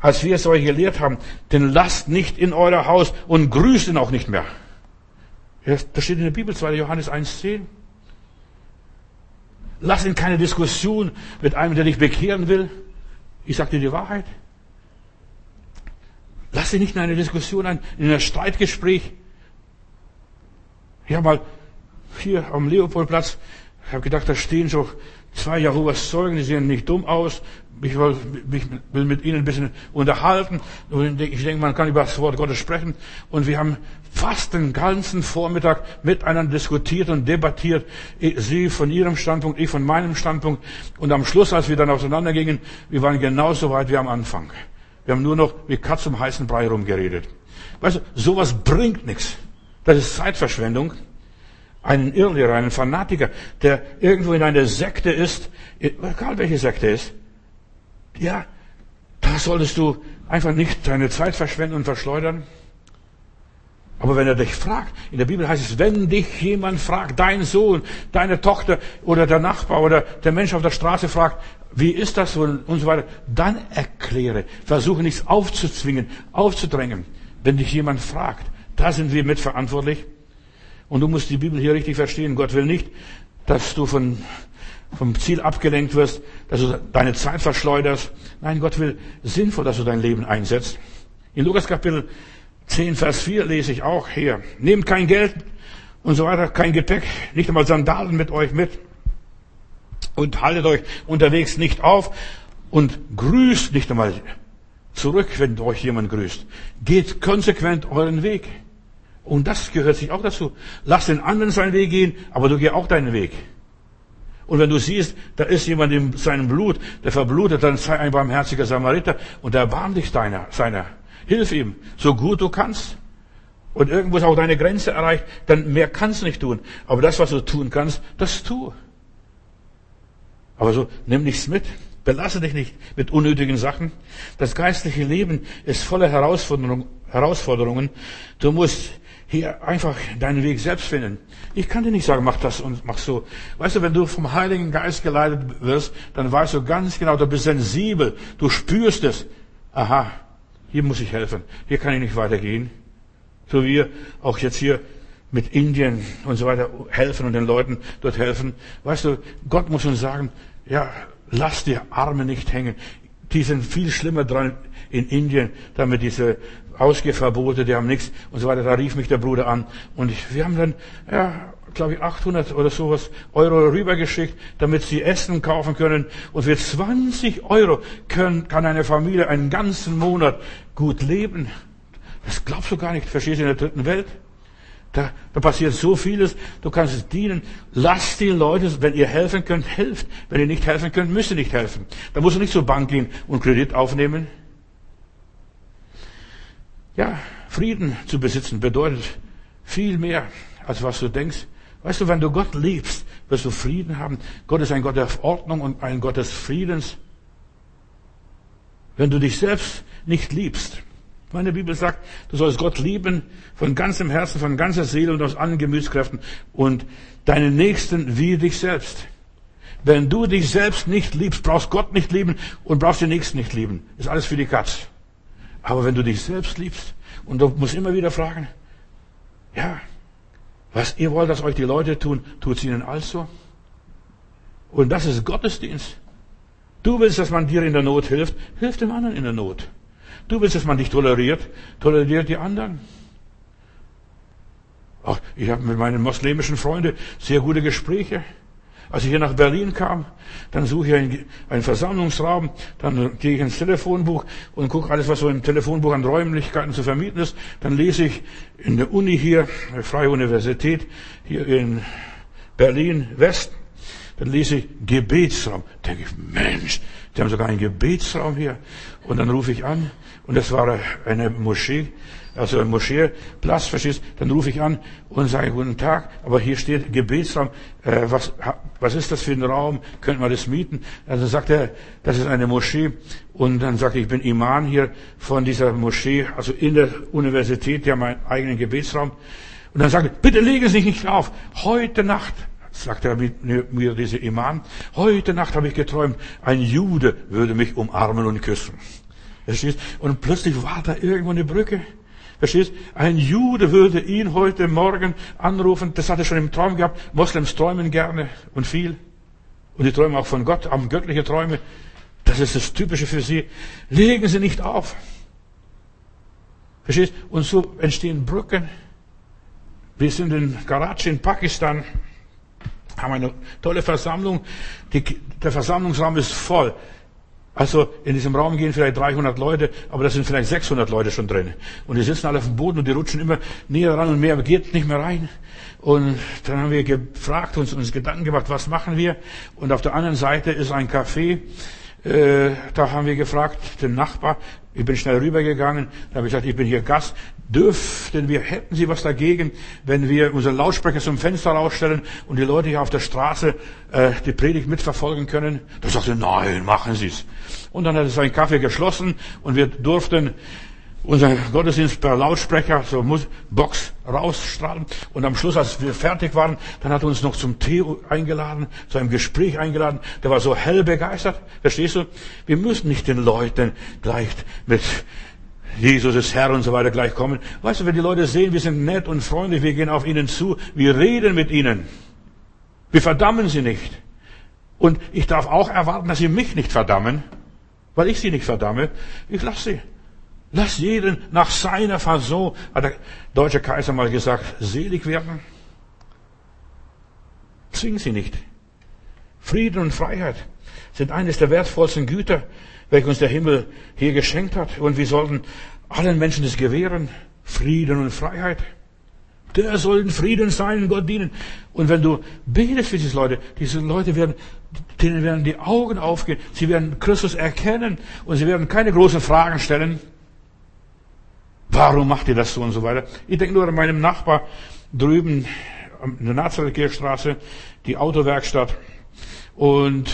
als wir es euch gelehrt haben, den lasst nicht in euer Haus und grüßt ihn auch nicht mehr. Das steht in der Bibel, 2. Johannes 1,10. Lass ihn keine Diskussion mit einem, der dich bekehren will. Ich sage dir die Wahrheit. Lass ihn nicht in eine Diskussion ein, in ein Streitgespräch. Ich habe mal hier am Leopoldplatz, ich habe gedacht, da stehen so zwei Jehovas Zeugen, die sehen nicht dumm aus. Ich will, mich, will mit ihnen ein bisschen unterhalten. Und ich denke, man kann über das Wort Gottes sprechen. Und wir haben fast den ganzen Vormittag miteinander diskutiert und debattiert. Sie von ihrem Standpunkt, ich von meinem Standpunkt. Und am Schluss, als wir dann auseinandergingen, wir waren genauso weit wie am Anfang. Wir haben nur noch wie Katz um heißen Brei rumgeredet. Weißt du, sowas bringt nichts. Das ist Zeitverschwendung einen Irrlehrer, einen Fanatiker, der irgendwo in einer Sekte ist, egal welche Sekte ist, ja, da solltest du einfach nicht deine Zeit verschwenden und verschleudern. Aber wenn er dich fragt, in der Bibel heißt es, wenn dich jemand fragt, dein Sohn, deine Tochter oder der Nachbar oder der Mensch auf der Straße fragt, wie ist das und so weiter, dann erkläre, versuche nichts aufzuzwingen, aufzudrängen. Wenn dich jemand fragt, da sind wir mitverantwortlich. Und du musst die Bibel hier richtig verstehen. Gott will nicht, dass du von, vom Ziel abgelenkt wirst, dass du deine Zeit verschleuderst. Nein, Gott will sinnvoll, dass du dein Leben einsetzt. In Lukas Kapitel 10, Vers 4 lese ich auch hier. Nehmt kein Geld und so weiter, kein Gepäck, nicht einmal Sandalen mit euch mit. Und haltet euch unterwegs nicht auf und grüßt nicht einmal zurück, wenn euch jemand grüßt. Geht konsequent euren Weg. Und das gehört sich auch dazu. Lass den anderen seinen Weg gehen, aber du geh auch deinen Weg. Und wenn du siehst, da ist jemand in seinem Blut, der verblutet, dann sei ein barmherziger Samariter und erbarm dich deiner, seiner. Hilf ihm, so gut du kannst. Und irgendwo ist auch deine Grenze erreicht, dann mehr kannst du nicht tun. Aber das, was du tun kannst, das tu. Aber so, nimm nichts mit. Belasse dich nicht mit unnötigen Sachen. Das geistliche Leben ist voller Herausforderungen. Du musst hier einfach deinen Weg selbst finden. Ich kann dir nicht sagen, mach das und mach so. Weißt du, wenn du vom Heiligen Geist geleitet wirst, dann weißt du ganz genau, du bist sensibel, du spürst es. Aha, hier muss ich helfen, hier kann ich nicht weitergehen. So wie wir auch jetzt hier mit Indien und so weiter helfen und den Leuten dort helfen. Weißt du, Gott muss uns sagen, ja, lass die Arme nicht hängen. Die sind viel schlimmer dran in Indien, damit diese Ausgehverbote, die haben nichts und so weiter. Da rief mich der Bruder an und ich, wir haben dann, ja, glaube ich, 800 oder sowas Euro rübergeschickt, damit sie Essen kaufen können. Und für 20 Euro können, kann eine Familie einen ganzen Monat gut leben. Das glaubst du gar nicht. Verstehst du in der dritten Welt? Da, da passiert so vieles. Du kannst es dienen. Lasst die Leute, wenn ihr helfen könnt, helft. Wenn ihr nicht helfen könnt, müsst ihr nicht helfen. Da musst du nicht zur Bank gehen und Kredit aufnehmen. Ja, Frieden zu besitzen bedeutet viel mehr, als was du denkst. Weißt du, wenn du Gott liebst, wirst du Frieden haben. Gott ist ein Gott der Ordnung und ein Gott des Friedens. Wenn du dich selbst nicht liebst, meine Bibel sagt, du sollst Gott lieben von ganzem Herzen, von ganzer Seele und aus allen Gemütskräften und deinen Nächsten wie dich selbst. Wenn du dich selbst nicht liebst, brauchst Gott nicht lieben und brauchst den Nächsten nicht lieben. Ist alles für die Katz. Aber wenn du dich selbst liebst und du musst immer wieder fragen, ja, was ihr wollt, dass euch die Leute tun, tut's ihnen also. Und das ist Gottesdienst. Du willst, dass man dir in der Not hilft, hilf dem anderen in der Not. Du willst, dass man dich toleriert, toleriert die anderen. Ach, ich habe mit meinen muslimischen Freunden sehr gute Gespräche. Als ich hier nach Berlin kam, dann suche ich einen, einen Versammlungsraum, dann gehe ich ins Telefonbuch und gucke alles, was so im Telefonbuch an Räumlichkeiten zu vermieten ist. Dann lese ich in der Uni hier, Freie Universität, hier in Berlin West, dann lese ich Gebetsraum. Denke ich, Mensch, die haben sogar einen Gebetsraum hier. Und dann rufe ich an und das war eine Moschee, also ein Moscheeplatz, verstehst? Dann rufe ich an und sage guten Tag, aber hier steht Gebetsraum. Äh, was, was ist das für ein Raum? Könnten wir das mieten? Also sagt er, das ist eine Moschee. Und dann sage ich, ich bin Imam hier von dieser Moschee, also in der Universität, die haben einen eigenen Gebetsraum. Und dann sagt er, bitte legen Sie sich nicht auf. Heute Nacht sagt er mir, diese Imam, heute Nacht habe ich geträumt, ein Jude würde mich umarmen und küssen. Verstehst? Und plötzlich war da irgendwo eine Brücke. Verstehst? Ein Jude würde ihn heute Morgen anrufen. Das hat er schon im Traum gehabt. Moslems träumen gerne und viel. Und die träumen auch von Gott, haben göttliche Träume. Das ist das Typische für sie. Legen Sie nicht auf. Verstehst? Und so entstehen Brücken. Wir sind in Karachi in Pakistan haben eine tolle Versammlung. Die, der Versammlungsraum ist voll. Also in diesem Raum gehen vielleicht 300 Leute, aber da sind vielleicht 600 Leute schon drin. Und die sitzen alle auf dem Boden und die rutschen immer näher ran und mehr geht nicht mehr rein. Und dann haben wir gefragt, uns, uns Gedanken gemacht, was machen wir? Und auf der anderen Seite ist ein Café. Äh, da haben wir gefragt, den Nachbar, ich bin schnell rübergegangen, da habe ich gesagt, ich bin hier Gast, dürften wir, hätten Sie was dagegen, wenn wir unsere Lautsprecher zum Fenster rausstellen und die Leute hier auf der Straße äh, die Predigt mitverfolgen können? Da sagte nein, machen Sie es. Und dann hat es ein Kaffee geschlossen und wir durften unser Gottesdienst per Lautsprecher, so Box rausstrahlen. Und am Schluss, als wir fertig waren, dann hat er uns noch zum Tee eingeladen, zu einem Gespräch eingeladen. Der war so hell begeistert. Verstehst du? Wir müssen nicht den Leuten gleich mit Jesus ist Herr und so weiter gleich kommen. Weißt du, wenn die Leute sehen, wir sind nett und freundlich, wir gehen auf ihnen zu, wir reden mit ihnen. Wir verdammen sie nicht. Und ich darf auch erwarten, dass sie mich nicht verdammen, weil ich sie nicht verdamme. Ich lasse sie. Lass jeden nach seiner Fassung, hat der deutsche Kaiser mal gesagt, selig werden. Zwing sie nicht. Frieden und Freiheit sind eines der wertvollsten Güter, welche uns der Himmel hier geschenkt hat. Und wir sollten allen Menschen das gewähren. Frieden und Freiheit. Der soll in Frieden sein und Gott dienen. Und wenn du betest für diese Leute, diese Leute werden, denen werden die Augen aufgehen. Sie werden Christus erkennen und sie werden keine großen Fragen stellen. Warum macht ihr das so und so weiter? Ich denke nur an meinem Nachbar drüben in der Nazareth-Kirchstraße, die Autowerkstatt. Und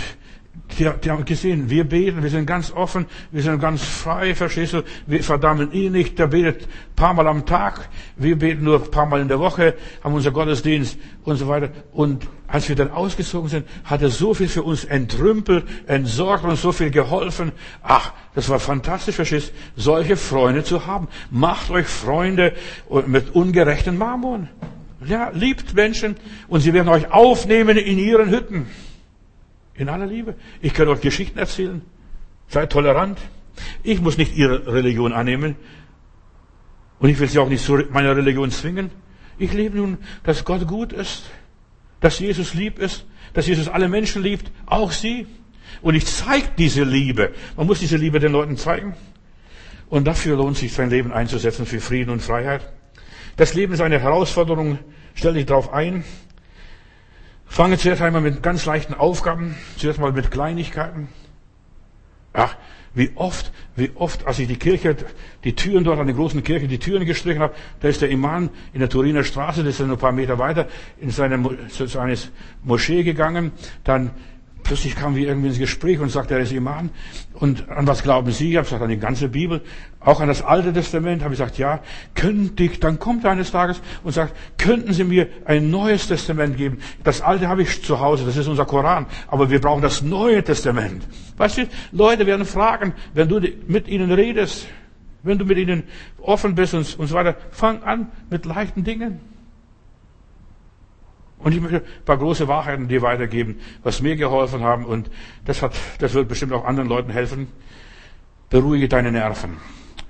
die, die haben gesehen, wir beten, wir sind ganz offen, wir sind ganz frei, verstehst du? Wir verdammen ihn nicht, der betet ein paar Mal am Tag, wir beten nur ein paar Mal in der Woche, haben unser Gottesdienst und so weiter. Und als wir dann ausgezogen sind, hat er so viel für uns entrümpelt, entsorgt und so viel geholfen. Ach, das war fantastisch, verstehst du? Solche Freunde zu haben. Macht euch Freunde mit ungerechten Marmorn. Ja, liebt Menschen und sie werden euch aufnehmen in ihren Hütten. In aller Liebe. Ich kann euch Geschichten erzählen. Seid tolerant. Ich muss nicht ihre Religion annehmen. Und ich will sie auch nicht zu meiner Religion zwingen. Ich lebe nun, dass Gott gut ist, dass Jesus lieb ist, dass Jesus alle Menschen liebt, auch sie. Und ich zeige diese Liebe. Man muss diese Liebe den Leuten zeigen. Und dafür lohnt sich sein Leben einzusetzen für Frieden und Freiheit. Das Leben ist eine Herausforderung. Stell dich darauf ein. Fange zuerst einmal mit ganz leichten Aufgaben, zuerst mal mit Kleinigkeiten. Ach, wie oft, wie oft, als ich die Kirche, die Türen dort an der großen Kirche, die Türen gestrichen habe, da ist der Imam in der Turiner Straße, das ist ein paar Meter weiter, in seine, seine Moschee gegangen, dann Plötzlich kamen wir irgendwie ins Gespräch und sagte, er ist Imam. Und an was glauben Sie? Ich habe gesagt, an die ganze Bibel, auch an das Alte Testament. Habe ich gesagt, ja, könnte ich, dann kommt er eines Tages und sagt, könnten Sie mir ein neues Testament geben? Das Alte habe ich zu Hause, das ist unser Koran. Aber wir brauchen das Neue Testament. Weißt du, Leute werden fragen, wenn du mit ihnen redest, wenn du mit ihnen offen bist und so weiter, fang an mit leichten Dingen. Und ich möchte ein paar große Wahrheiten dir weitergeben, was mir geholfen haben. Und das hat, das wird bestimmt auch anderen Leuten helfen. Beruhige deine Nerven.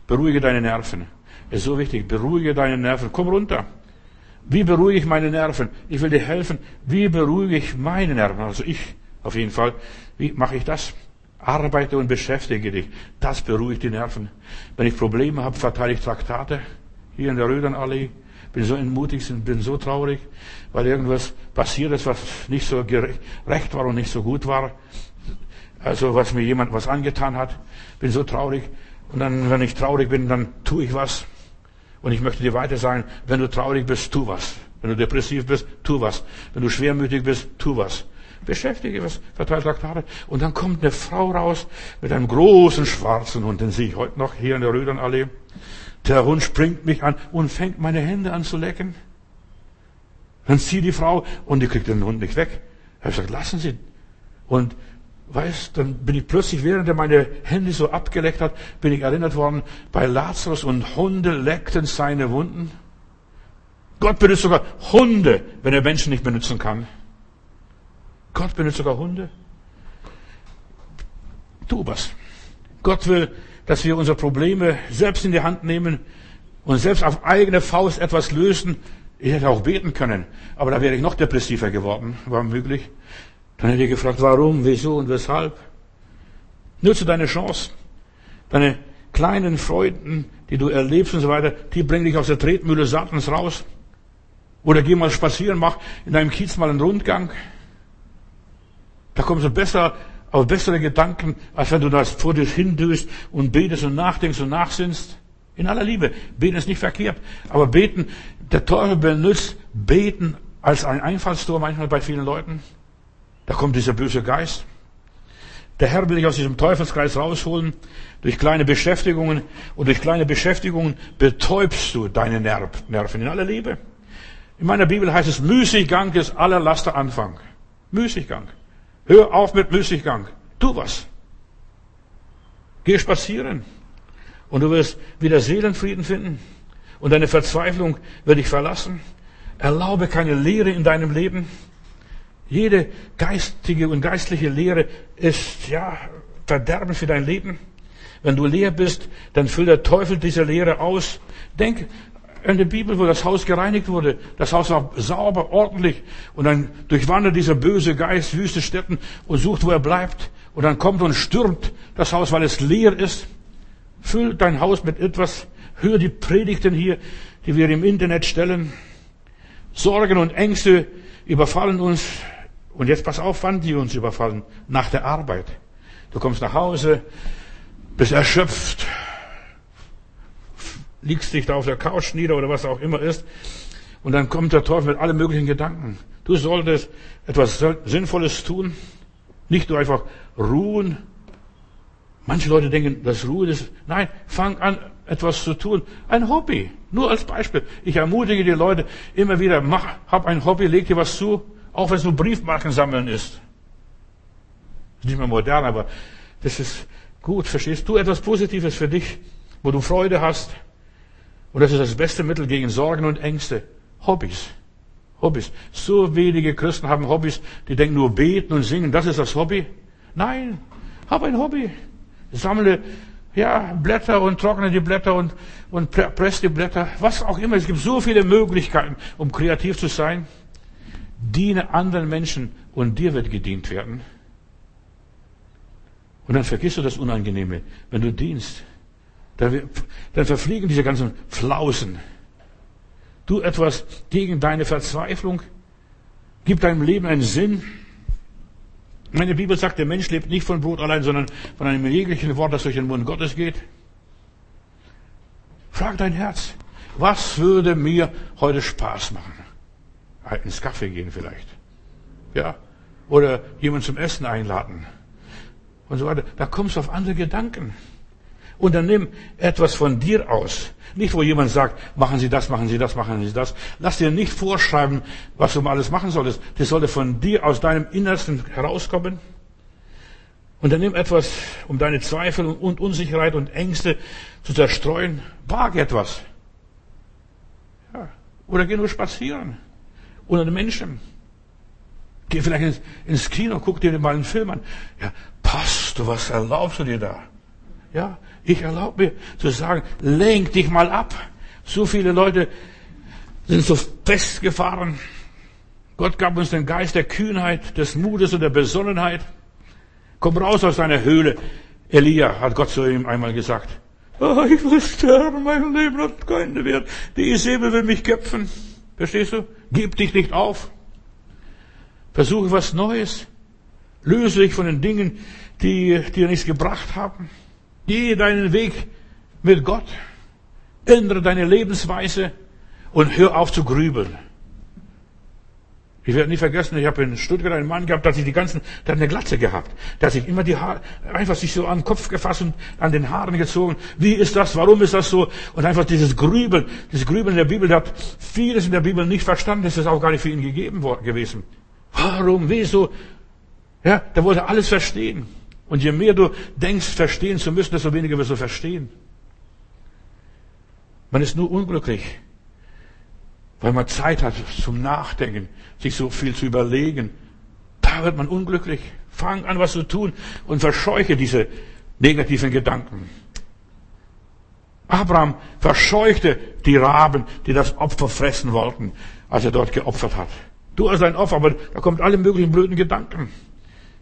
Beruhige deine Nerven. ist so wichtig. Beruhige deine Nerven. Komm runter. Wie beruhige ich meine Nerven? Ich will dir helfen. Wie beruhige ich meine Nerven? Also ich auf jeden Fall. Wie mache ich das? Arbeite und beschäftige dich. Das beruhigt die Nerven. Wenn ich Probleme habe, verteile ich Traktate hier in der Rödernallee. Bin so entmutigt und bin so traurig, weil irgendwas passiert ist, was nicht so gerecht war und nicht so gut war. Also was mir jemand was angetan hat. Bin so traurig. Und dann, wenn ich traurig bin, dann tue ich was. Und ich möchte dir weiter sagen, wenn du traurig bist, tu was. Wenn du depressiv bist, tu was. Wenn du schwermütig bist, tu was. Beschäftige was, verteilt Traktate. Und dann kommt eine Frau raus mit einem großen schwarzen Hund, den sehe ich heute noch hier in der Rödernallee. Der Hund springt mich an und fängt meine Hände an zu lecken. Dann zieht die Frau und die kriegt den Hund nicht weg. Ich habe gesagt, lassen Sie. Und Weißt, dann bin ich plötzlich, während er meine Hände so abgeleckt hat, bin ich erinnert worden, bei Lazarus und Hunde leckten seine Wunden. Gott benutzt sogar Hunde, wenn er Menschen nicht benutzen kann. Gott benutzt sogar Hunde. Tu was. Gott will, dass wir unsere Probleme selbst in die Hand nehmen und selbst auf eigene Faust etwas lösen. Ich hätte auch beten können, aber da wäre ich noch depressiver geworden, war möglich. Dann hätte ich gefragt, warum, wieso und weshalb. Nutze deine Chance. Deine kleinen Freuden, die du erlebst und so weiter, die bringen dich aus der Tretmühle Satans raus. Oder geh mal spazieren, mach in deinem Kiez mal einen Rundgang. Da kommst du besser auf bessere Gedanken, als wenn du das vor dir hindüst und betest und nachdenkst und nachsinnst. In aller Liebe. Beten ist nicht verkehrt. Aber beten, der Teufel benutzt beten als ein Einfallstor manchmal bei vielen Leuten. Da kommt dieser böse Geist. Der Herr will dich aus diesem Teufelskreis rausholen. Durch kleine Beschäftigungen und durch kleine Beschäftigungen betäubst du deine Nerven in aller Liebe. In meiner Bibel heißt es, Müßiggang ist aller Laster Anfang. Müßiggang. Hör auf mit Müßiggang. Tu was. Geh spazieren. Und du wirst wieder Seelenfrieden finden. Und deine Verzweiflung wird dich verlassen. Erlaube keine Leere in deinem Leben. Jede geistige und geistliche Lehre ist, ja, Verderben für dein Leben. Wenn du leer bist, dann füllt der Teufel diese Lehre aus. Denk an die Bibel, wo das Haus gereinigt wurde. Das Haus war sauber, ordentlich. Und dann durchwandert dieser böse Geist wüste Städten und sucht, wo er bleibt. Und dann kommt und stürmt das Haus, weil es leer ist. Füll dein Haus mit etwas. Hör die Predigten hier, die wir im Internet stellen. Sorgen und Ängste überfallen uns und jetzt pass auf, wann die uns überfallen. Nach der Arbeit. Du kommst nach Hause, bist erschöpft, liegst dich da auf der Couch nieder oder was auch immer ist. Und dann kommt der Teufel mit allen möglichen Gedanken. Du solltest etwas Sinnvolles tun. Nicht nur einfach ruhen. Manche Leute denken, das Ruhen ist, nein, fang an, etwas zu tun. Ein Hobby. Nur als Beispiel. Ich ermutige die Leute immer wieder, mach, hab ein Hobby, leg dir was zu. Auch wenn es nur Briefmarken sammeln ist. ist nicht mehr modern, aber das ist gut, verstehst du? Etwas Positives für dich, wo du Freude hast. Und das ist das beste Mittel gegen Sorgen und Ängste. Hobbys. Hobbys. So wenige Christen haben Hobbys, die denken nur beten und singen, das ist das Hobby. Nein, hab ein Hobby. Sammle ja, Blätter und trockne die Blätter und, und press die Blätter, was auch immer. Es gibt so viele Möglichkeiten, um kreativ zu sein. Diene anderen Menschen und dir wird gedient werden. Und dann vergisst du das Unangenehme. Wenn du dienst, dann, verfliegen diese ganzen Flausen. Du etwas gegen deine Verzweiflung. Gib deinem Leben einen Sinn. Meine Bibel sagt, der Mensch lebt nicht von Brot allein, sondern von einem jeglichen Wort, das durch den Mund Gottes geht. Frag dein Herz, was würde mir heute Spaß machen? ins Kaffee gehen vielleicht. Ja. Oder jemand zum Essen einladen. Und so weiter. Da kommst du auf andere Gedanken. Und dann nimm etwas von dir aus. Nicht, wo jemand sagt, machen Sie das, machen Sie das, machen Sie das. Lass dir nicht vorschreiben, was du alles machen solltest. Das sollte von dir aus deinem Innersten herauskommen. Und dann nimm etwas, um deine Zweifel und Unsicherheit und Ängste zu zerstreuen. Wag etwas. Ja. Oder geh nur spazieren unter den Menschen. Geh vielleicht ins, ins Kino, guck dir mal einen Film an. Ja, Pastor, was erlaubst du dir da? Ja, ich erlaube mir zu sagen, lenk dich mal ab. So viele Leute sind so festgefahren. Gott gab uns den Geist der Kühnheit, des Mutes und der Besonnenheit. Komm raus aus deiner Höhle. Elia hat Gott zu ihm einmal gesagt. Oh, ich will sterben, mein Leben hat keinen Wert. Die Säbel will mich köpfen. Verstehst du? Gib dich nicht auf. Versuche was Neues. Löse dich von den Dingen, die dir nichts gebracht haben. Gehe deinen Weg mit Gott. Ändere deine Lebensweise und hör auf zu grübeln. Ich werde nie vergessen, ich habe in Stuttgart einen Mann gehabt, der sich die ganzen, der hat eine Glatze gehabt. Der hat sich immer die Haare, einfach sich so an den Kopf gefasst und an den Haaren gezogen. Wie ist das? Warum ist das so? Und einfach dieses Grübeln, dieses Grübeln in der Bibel, der hat vieles in der Bibel nicht verstanden, das ist auch gar nicht für ihn gegeben gewesen. Warum? Wieso? Ja, der wollte alles verstehen. Und je mehr du denkst, verstehen zu müssen, desto weniger wirst du verstehen. Man ist nur unglücklich, weil man Zeit hat zum Nachdenken, sich so viel zu überlegen. Da wird man unglücklich. Fang an, was zu tun und verscheuche diese negativen Gedanken. Abraham verscheuchte die Raben, die das Opfer fressen wollten, als er dort geopfert hat. Du hast ein Opfer, aber da kommen alle möglichen blöden Gedanken.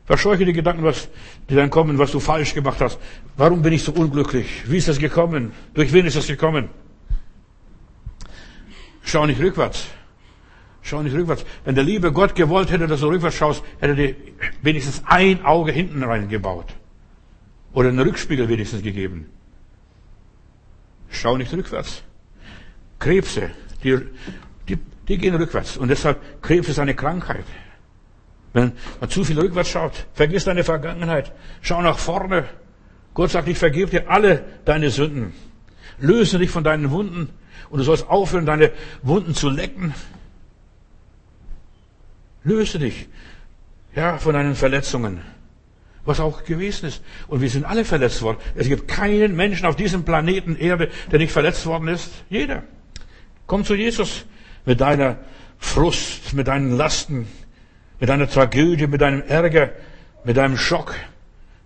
Verscheuche die Gedanken, was, die dann kommen, was du falsch gemacht hast. Warum bin ich so unglücklich? Wie ist das gekommen? Durch wen ist das gekommen? Schau nicht rückwärts. Schau nicht rückwärts. Wenn der liebe Gott gewollt hätte, dass du rückwärts schaust, hätte er dir wenigstens ein Auge hinten reingebaut. Oder einen Rückspiegel wenigstens gegeben. Schau nicht rückwärts. Krebse, die, die, die gehen rückwärts. Und deshalb, Krebs ist eine Krankheit. Wenn man zu viel rückwärts schaut, vergiss deine Vergangenheit. Schau nach vorne. Gott sagt, ich vergebe dir alle deine Sünden. Löse dich von deinen Wunden. Und du sollst aufhören, deine Wunden zu lecken. Löse dich, ja, von deinen Verletzungen. Was auch gewesen ist. Und wir sind alle verletzt worden. Es gibt keinen Menschen auf diesem Planeten Erde, der nicht verletzt worden ist. Jeder. Komm zu Jesus mit deiner Frust, mit deinen Lasten, mit deiner Tragödie, mit deinem Ärger, mit deinem Schock,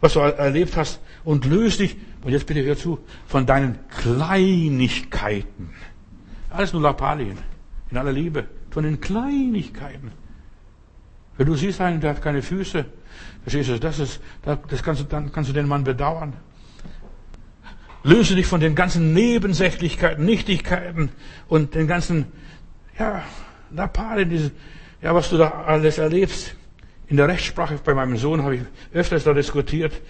was du erlebt hast und löse dich, und jetzt bitte hör zu, von deinen Kleinigkeiten. Alles nur Lappalien. In aller Liebe. Von den Kleinigkeiten. Wenn du siehst einen, der hat keine Füße, verstehst du, das ist, das kannst du, dann kannst du den Mann bedauern. Löse dich von den ganzen Nebensächlichkeiten, Nichtigkeiten und den ganzen, ja, Lappalien, diese, ja, was du da alles erlebst. In der Rechtssprache bei meinem Sohn habe ich öfters da diskutiert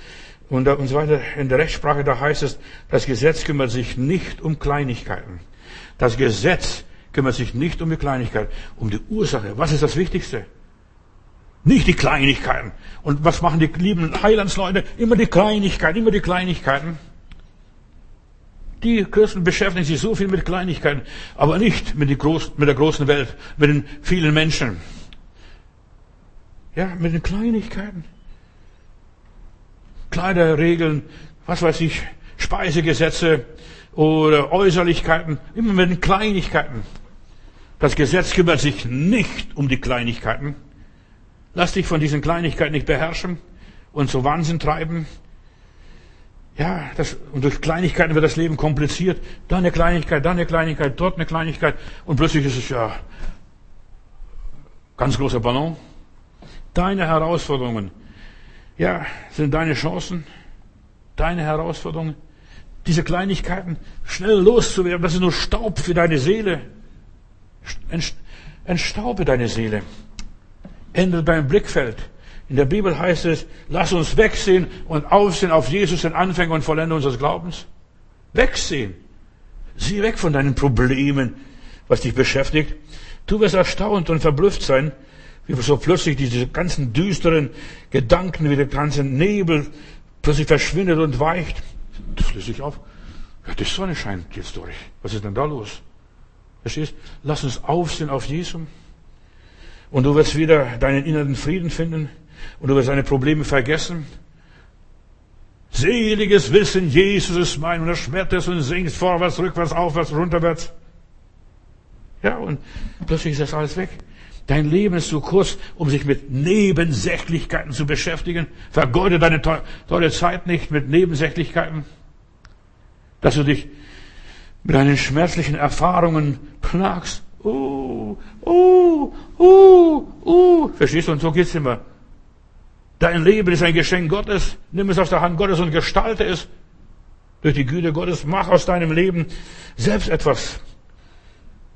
und, und so weiter. In der Rechtssprache da heißt es, das Gesetz kümmert sich nicht um Kleinigkeiten. Das Gesetz kümmert sich nicht um die Kleinigkeit, um die Ursache. Was ist das Wichtigste? Nicht die Kleinigkeiten. Und was machen die lieben Heilandsleute? Immer die Kleinigkeiten, immer die Kleinigkeiten. Die Christen beschäftigen sich so viel mit Kleinigkeiten, aber nicht mit, Groß, mit der großen Welt, mit den vielen Menschen. Ja, mit den Kleinigkeiten. Kleiderregeln, was weiß ich, Speisegesetze, oder Äußerlichkeiten, immer mit den Kleinigkeiten. Das Gesetz kümmert sich nicht um die Kleinigkeiten. Lass dich von diesen Kleinigkeiten nicht beherrschen und so Wahnsinn treiben. Ja, das, und durch Kleinigkeiten wird das Leben kompliziert. Da eine Kleinigkeit, da eine Kleinigkeit, dort eine Kleinigkeit. Und plötzlich ist es ja ganz großer Ballon. Deine Herausforderungen, ja, sind deine Chancen, deine Herausforderungen diese Kleinigkeiten schnell loszuwerden, das ist nur Staub für deine Seele. Entstaube deine Seele. Ändere dein Blickfeld. In der Bibel heißt es, lass uns wegsehen und aufsehen auf Jesus, den Anfänger und Vollender unseres Glaubens. Wegsehen. Sieh weg von deinen Problemen, was dich beschäftigt. Du wirst erstaunt und verblüfft sein, wie so plötzlich diese ganzen düsteren Gedanken, wie der ganze Nebel plötzlich verschwindet und weicht. Sich auf. Ja, die Sonne scheint jetzt durch. Was ist denn da los? Verstehst? Lass uns aufsehen auf Jesus. Und du wirst wieder deinen inneren Frieden finden. Und du wirst deine Probleme vergessen. Seliges Wissen, Jesus ist mein. Und er schmettert und singt vorwärts, rückwärts, aufwärts, runterwärts. Ja, und plötzlich ist das alles weg. Dein Leben ist zu kurz, um sich mit Nebensächlichkeiten zu beschäftigen. Vergeude deine teure Zeit nicht mit Nebensächlichkeiten dass du dich mit deinen schmerzlichen Erfahrungen plagst. Uh, uh, uh, uh. Verstehst du? Und so geht's immer. Dein Leben ist ein Geschenk Gottes. Nimm es aus der Hand Gottes und gestalte es durch die Güte Gottes. Mach aus deinem Leben selbst etwas.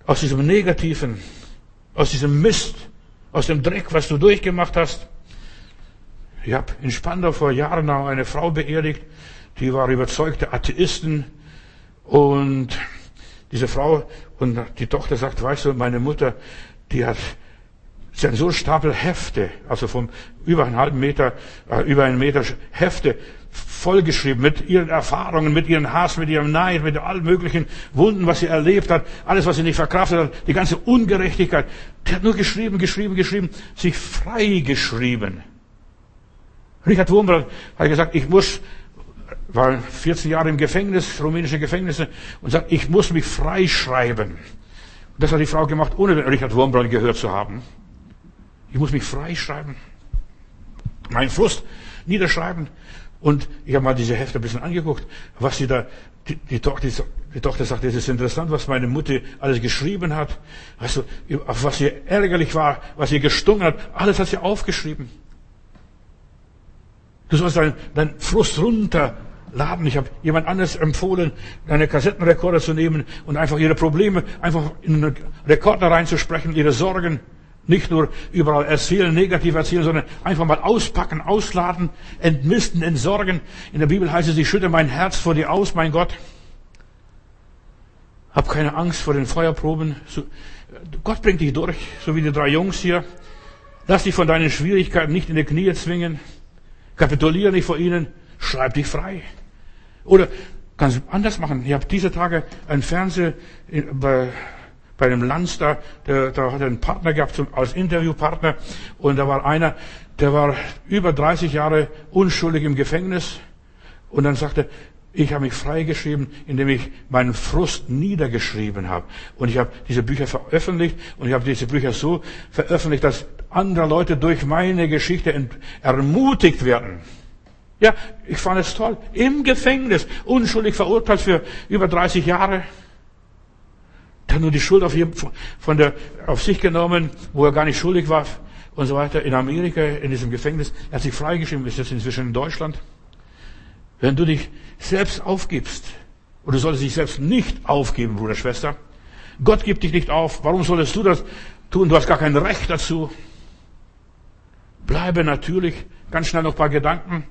Aus diesem Negativen, aus diesem Mist, aus dem Dreck, was du durchgemacht hast. Ich habe in Spandau vor Jahren noch eine Frau beerdigt, die war überzeugte Atheisten und diese Frau und die Tochter sagt, weißt du, meine Mutter, die hat So einen Stapel Hefte, also vom über einen halben Meter, äh, über einen Meter Hefte vollgeschrieben mit ihren Erfahrungen, mit ihren Hass, mit ihrem Neid, mit allen möglichen Wunden, was sie erlebt hat, alles, was sie nicht verkraftet hat, die ganze Ungerechtigkeit. Die hat nur geschrieben, geschrieben, geschrieben, sich frei geschrieben. Richard Wurmbrand hat gesagt, ich muss, war 14 Jahre im Gefängnis, rumänische Gefängnisse, und sagt, ich muss mich freischreiben. Das hat die Frau gemacht, ohne Richard Wurmbrand gehört zu haben. Ich muss mich freischreiben. Mein Frust niederschreiben. Und ich habe mal diese Hefte ein bisschen angeguckt, was sie da, die, die, Tochter, die Tochter sagt, es ist interessant, was meine Mutter alles geschrieben hat. Also, auf was ihr ärgerlich war, was ihr gestungen hat, alles hat sie aufgeschrieben. Du sollst deinen dein Frust runterladen. Ich habe jemand anderes empfohlen, einen Kassettenrekorder zu nehmen und einfach ihre Probleme einfach in einen Rekorder reinzusprechen, ihre Sorgen. Nicht nur überall erzählen, negativ erzählen, sondern einfach mal auspacken, ausladen, entmisten, entsorgen. In der Bibel heißt es, ich schütte mein Herz vor dir aus, mein Gott. Hab keine Angst vor den Feuerproben. Gott bringt dich durch, so wie die drei Jungs hier. Lass dich von deinen Schwierigkeiten nicht in die Knie zwingen. Kapituliere nicht vor ihnen. Schreib dich frei. Oder kannst du anders machen. Ich habe diese Tage ein Fernseh bei einem Lanz da, der, da hat er einen Partner gehabt zum, als Interviewpartner und da war einer, der war über 30 Jahre unschuldig im Gefängnis und dann sagte, ich habe mich freigeschrieben, indem ich meinen Frust niedergeschrieben habe. Und ich habe diese Bücher veröffentlicht und ich habe diese Bücher so veröffentlicht, dass andere Leute durch meine Geschichte ermutigt werden. Ja, ich fand es toll. Im Gefängnis, unschuldig verurteilt für über 30 Jahre. Der hat nur die Schuld auf, von der, auf sich genommen, wo er gar nicht schuldig war und so weiter. In Amerika, in diesem Gefängnis. Er hat sich freigeschrieben, ist jetzt inzwischen in Deutschland. Wenn du dich selbst aufgibst, und du solltest dich selbst nicht aufgeben, Bruder, Schwester. Gott gibt dich nicht auf. Warum solltest du das tun? Du hast gar kein Recht dazu. Bleibe natürlich. Ganz schnell noch ein paar Gedanken.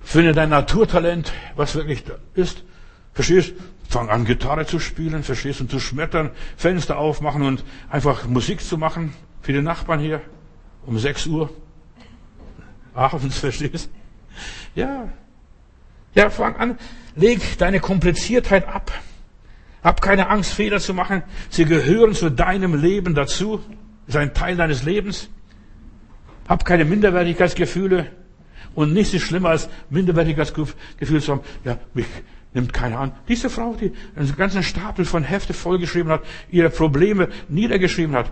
Finde dein Naturtalent, was wirklich ist. Verstehst? Fang an, Gitarre zu spielen, verstehst, und zu schmettern, Fenster aufmachen und einfach Musik zu machen für die Nachbarn hier um 6 Uhr abends, verstehst? Ja. Ja, fang an, leg deine Kompliziertheit ab. Hab keine Angst, Fehler zu machen. Sie gehören zu deinem Leben dazu. Ist ein Teil deines Lebens. Hab keine Minderwertigkeitsgefühle. Und nichts ist schlimmer als Minderwertigkeitsgefühl zu haben. Ja, mich, nimmt keiner an. Diese Frau, die einen ganzen Stapel von Hefte vollgeschrieben hat, ihre Probleme niedergeschrieben hat.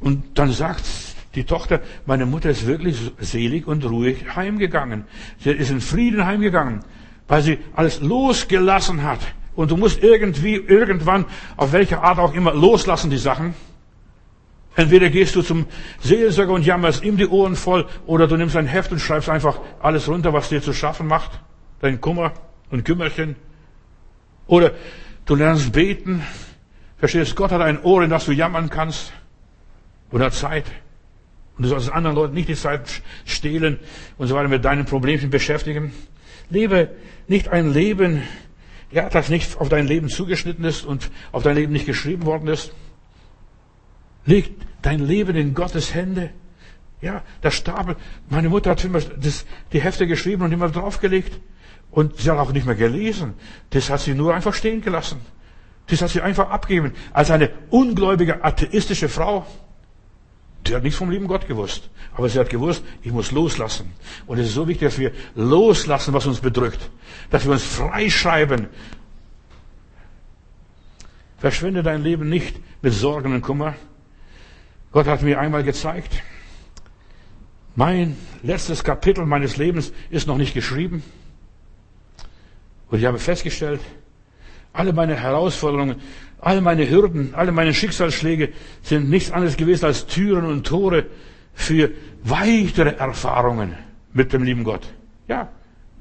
Und dann sagt die Tochter, meine Mutter ist wirklich selig und ruhig heimgegangen. Sie ist in Frieden heimgegangen, weil sie alles losgelassen hat. Und du musst irgendwie, irgendwann, auf welche Art auch immer, loslassen die Sachen. Entweder gehst du zum Seelsorger und jammerst ihm die Ohren voll, oder du nimmst ein Heft und schreibst einfach alles runter, was dir zu schaffen macht. Dein Kummer und Kümmerchen. Oder du lernst beten. Verstehst, Gott hat ein Ohr, in das du jammern kannst. Oder Zeit. Und du sollst anderen Leuten nicht die Zeit stehlen und so weiter mit deinen Problemchen beschäftigen. Lebe nicht ein Leben, ja, das nicht auf dein Leben zugeschnitten ist und auf dein Leben nicht geschrieben worden ist. Leg dein Leben in Gottes Hände. Ja, der Stapel. Meine Mutter hat immer das, die Hefte geschrieben und immer draufgelegt. Und sie hat auch nicht mehr gelesen. Das hat sie nur einfach stehen gelassen. Das hat sie einfach abgegeben. Als eine ungläubige, atheistische Frau. Die hat nichts vom lieben Gott gewusst. Aber sie hat gewusst, ich muss loslassen. Und es ist so wichtig, dass wir loslassen, was uns bedrückt. Dass wir uns freischreiben. Verschwende dein Leben nicht mit Sorgen und Kummer. Gott hat mir einmal gezeigt, mein letztes Kapitel meines Lebens ist noch nicht geschrieben. Und ich habe festgestellt, Alle meine Herausforderungen, all meine Hürden, alle meine Schicksalsschläge sind nichts anderes gewesen als Türen und Tore für weitere Erfahrungen mit dem lieben Gott. Ja,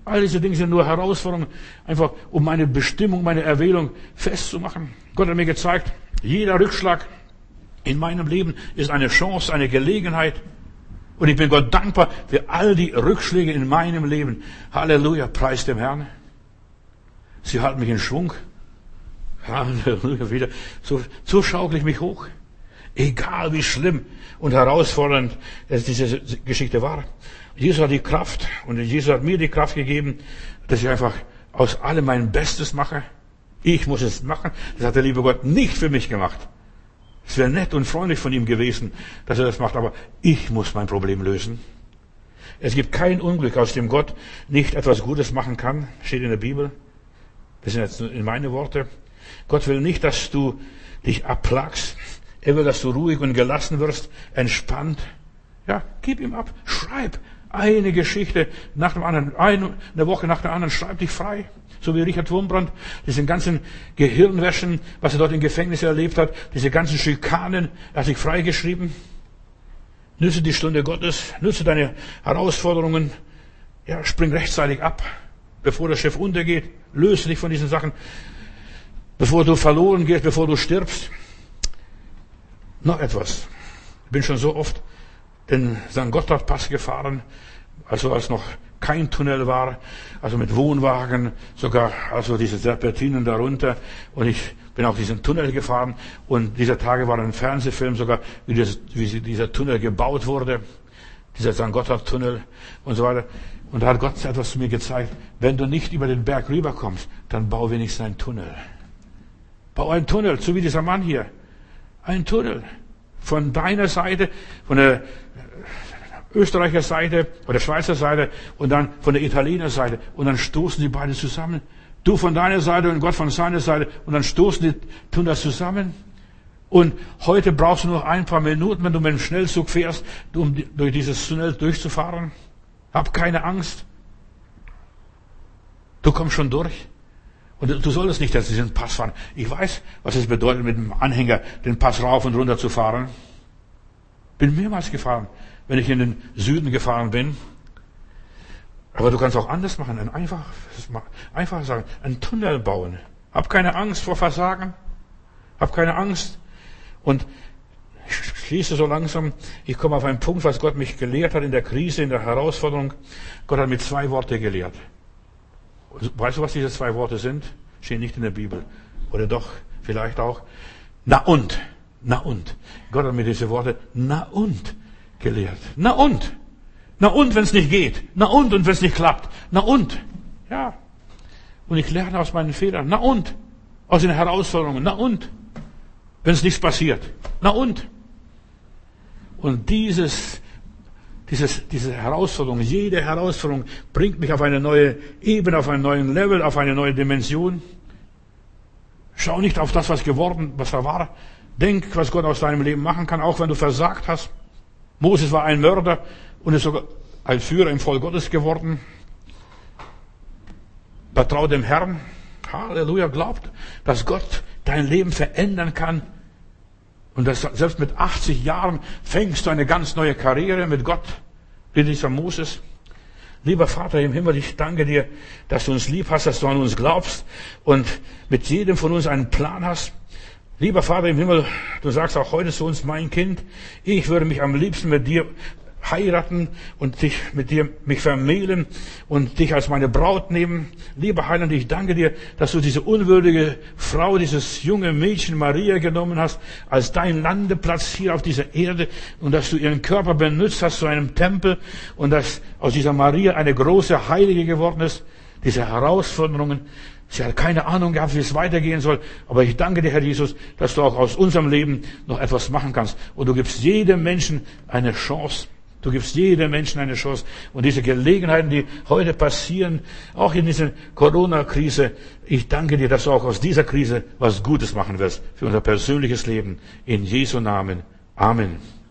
all diese Dinge sind nur Herausforderungen, einfach um meine Bestimmung, meine Erwählung festzumachen. Gott hat mir gezeigt, jeder Rückschlag in meinem Leben ist eine Chance, eine Gelegenheit. Und ich bin Gott dankbar für all die Rückschläge in meinem Leben. Halleluja, preis dem Herrn. Sie halten mich in Schwung. Halleluja, wieder. So, so schaukel ich mich hoch. Egal wie schlimm und herausfordernd diese Geschichte war. Jesus hat die Kraft und Jesus hat mir die Kraft gegeben, dass ich einfach aus allem mein Bestes mache. Ich muss es machen. Das hat der liebe Gott nicht für mich gemacht. Es wäre nett und freundlich von ihm gewesen, dass er das macht, aber ich muss mein Problem lösen. Es gibt kein Unglück, aus dem Gott nicht etwas Gutes machen kann, steht in der Bibel. Das sind jetzt in meine Worte. Gott will nicht, dass du dich abplagst. Er will, dass du ruhig und gelassen wirst, entspannt. Ja, gib ihm ab. Schreib eine Geschichte nach dem anderen, eine Woche nach der anderen. Schreib dich frei. So wie Richard Wurmbrand, diese ganzen Gehirnwäschen, was er dort im Gefängnis erlebt hat, diese ganzen Schikanen, er hat sich freigeschrieben. Nütze die Stunde Gottes, nütze deine Herausforderungen, ja, spring rechtzeitig ab, bevor der Chef untergeht, löse dich von diesen Sachen, bevor du verloren gehst, bevor du stirbst. Noch etwas. Ich bin schon so oft den St. Gotthardpass gefahren, also als noch kein Tunnel war, also mit Wohnwagen, sogar also diese Serpentinen darunter. Und ich bin auf diesen Tunnel gefahren und dieser Tage war ein Fernsehfilm sogar, wie, das, wie dieser Tunnel gebaut wurde, dieser St. Gotthard-Tunnel und so weiter. Und da hat Gott etwas zu mir gezeigt. Wenn du nicht über den Berg rüberkommst, dann bau wenigstens einen Tunnel. Bau einen Tunnel, so wie dieser Mann hier. Ein Tunnel. Von deiner Seite, von der Österreicher Seite oder Schweizer Seite und dann von der Italiener Seite. Und dann stoßen die beiden zusammen. Du von deiner Seite und Gott von seiner Seite. Und dann stoßen die, tun das zusammen. Und heute brauchst du noch ein paar Minuten, wenn du mit dem Schnellzug fährst, um durch dieses Tunnel durchzufahren. Hab keine Angst. Du kommst schon durch. Und du solltest nicht dass diesen Pass fahren. Ich weiß, was es bedeutet, mit dem Anhänger den Pass rauf und runter zu fahren. Bin mehrmals gefahren wenn ich in den Süden gefahren bin. Aber du kannst auch anders machen, ein einfach, einfach sagen, einen Tunnel bauen. Hab keine Angst vor Versagen. Hab keine Angst. Und schließe so langsam, ich komme auf einen Punkt, was Gott mich gelehrt hat in der Krise, in der Herausforderung. Gott hat mir zwei Worte gelehrt. Weißt du, was diese zwei Worte sind? Stehen nicht in der Bibel. Oder doch, vielleicht auch. Na und. Na und. Gott hat mir diese Worte, na und gelehrt. Na und? Na und, wenn es nicht geht? Na und, und wenn es nicht klappt? Na und? Ja. Und ich lerne aus meinen Fehlern. Na und? Aus den Herausforderungen. Na und? Wenn es nichts passiert. Na und? Und dieses, dieses, diese Herausforderung, jede Herausforderung bringt mich auf eine neue Ebene, auf einen neuen Level, auf eine neue Dimension. Schau nicht auf das, was geworden, was da war. Denk, was Gott aus deinem Leben machen kann, auch wenn du versagt hast. Moses war ein Mörder und ist sogar ein Führer im Volk Gottes geworden. Vertraue dem Herrn. Halleluja, glaubt, dass Gott dein Leben verändern kann. Und dass selbst mit 80 Jahren fängst du eine ganz neue Karriere mit Gott, wie dieser Moses. Lieber Vater im Himmel, ich danke dir, dass du uns lieb hast, dass du an uns glaubst und mit jedem von uns einen Plan hast. Lieber Vater im Himmel, du sagst auch heute zu uns, mein Kind, ich würde mich am liebsten mit dir heiraten und dich mit dir mich vermählen und dich als meine Braut nehmen. Lieber Heiland, ich danke dir, dass du diese unwürdige Frau, dieses junge Mädchen Maria genommen hast, als dein Landeplatz hier auf dieser Erde und dass du ihren Körper benutzt hast zu einem Tempel und dass aus dieser Maria eine große Heilige geworden ist. Diese Herausforderungen, Sie hat keine Ahnung gehabt, wie es weitergehen soll. Aber ich danke dir, Herr Jesus, dass du auch aus unserem Leben noch etwas machen kannst. Und du gibst jedem Menschen eine Chance. Du gibst jedem Menschen eine Chance. Und diese Gelegenheiten, die heute passieren, auch in dieser Corona-Krise, ich danke dir, dass du auch aus dieser Krise was Gutes machen wirst für unser persönliches Leben. In Jesu Namen. Amen.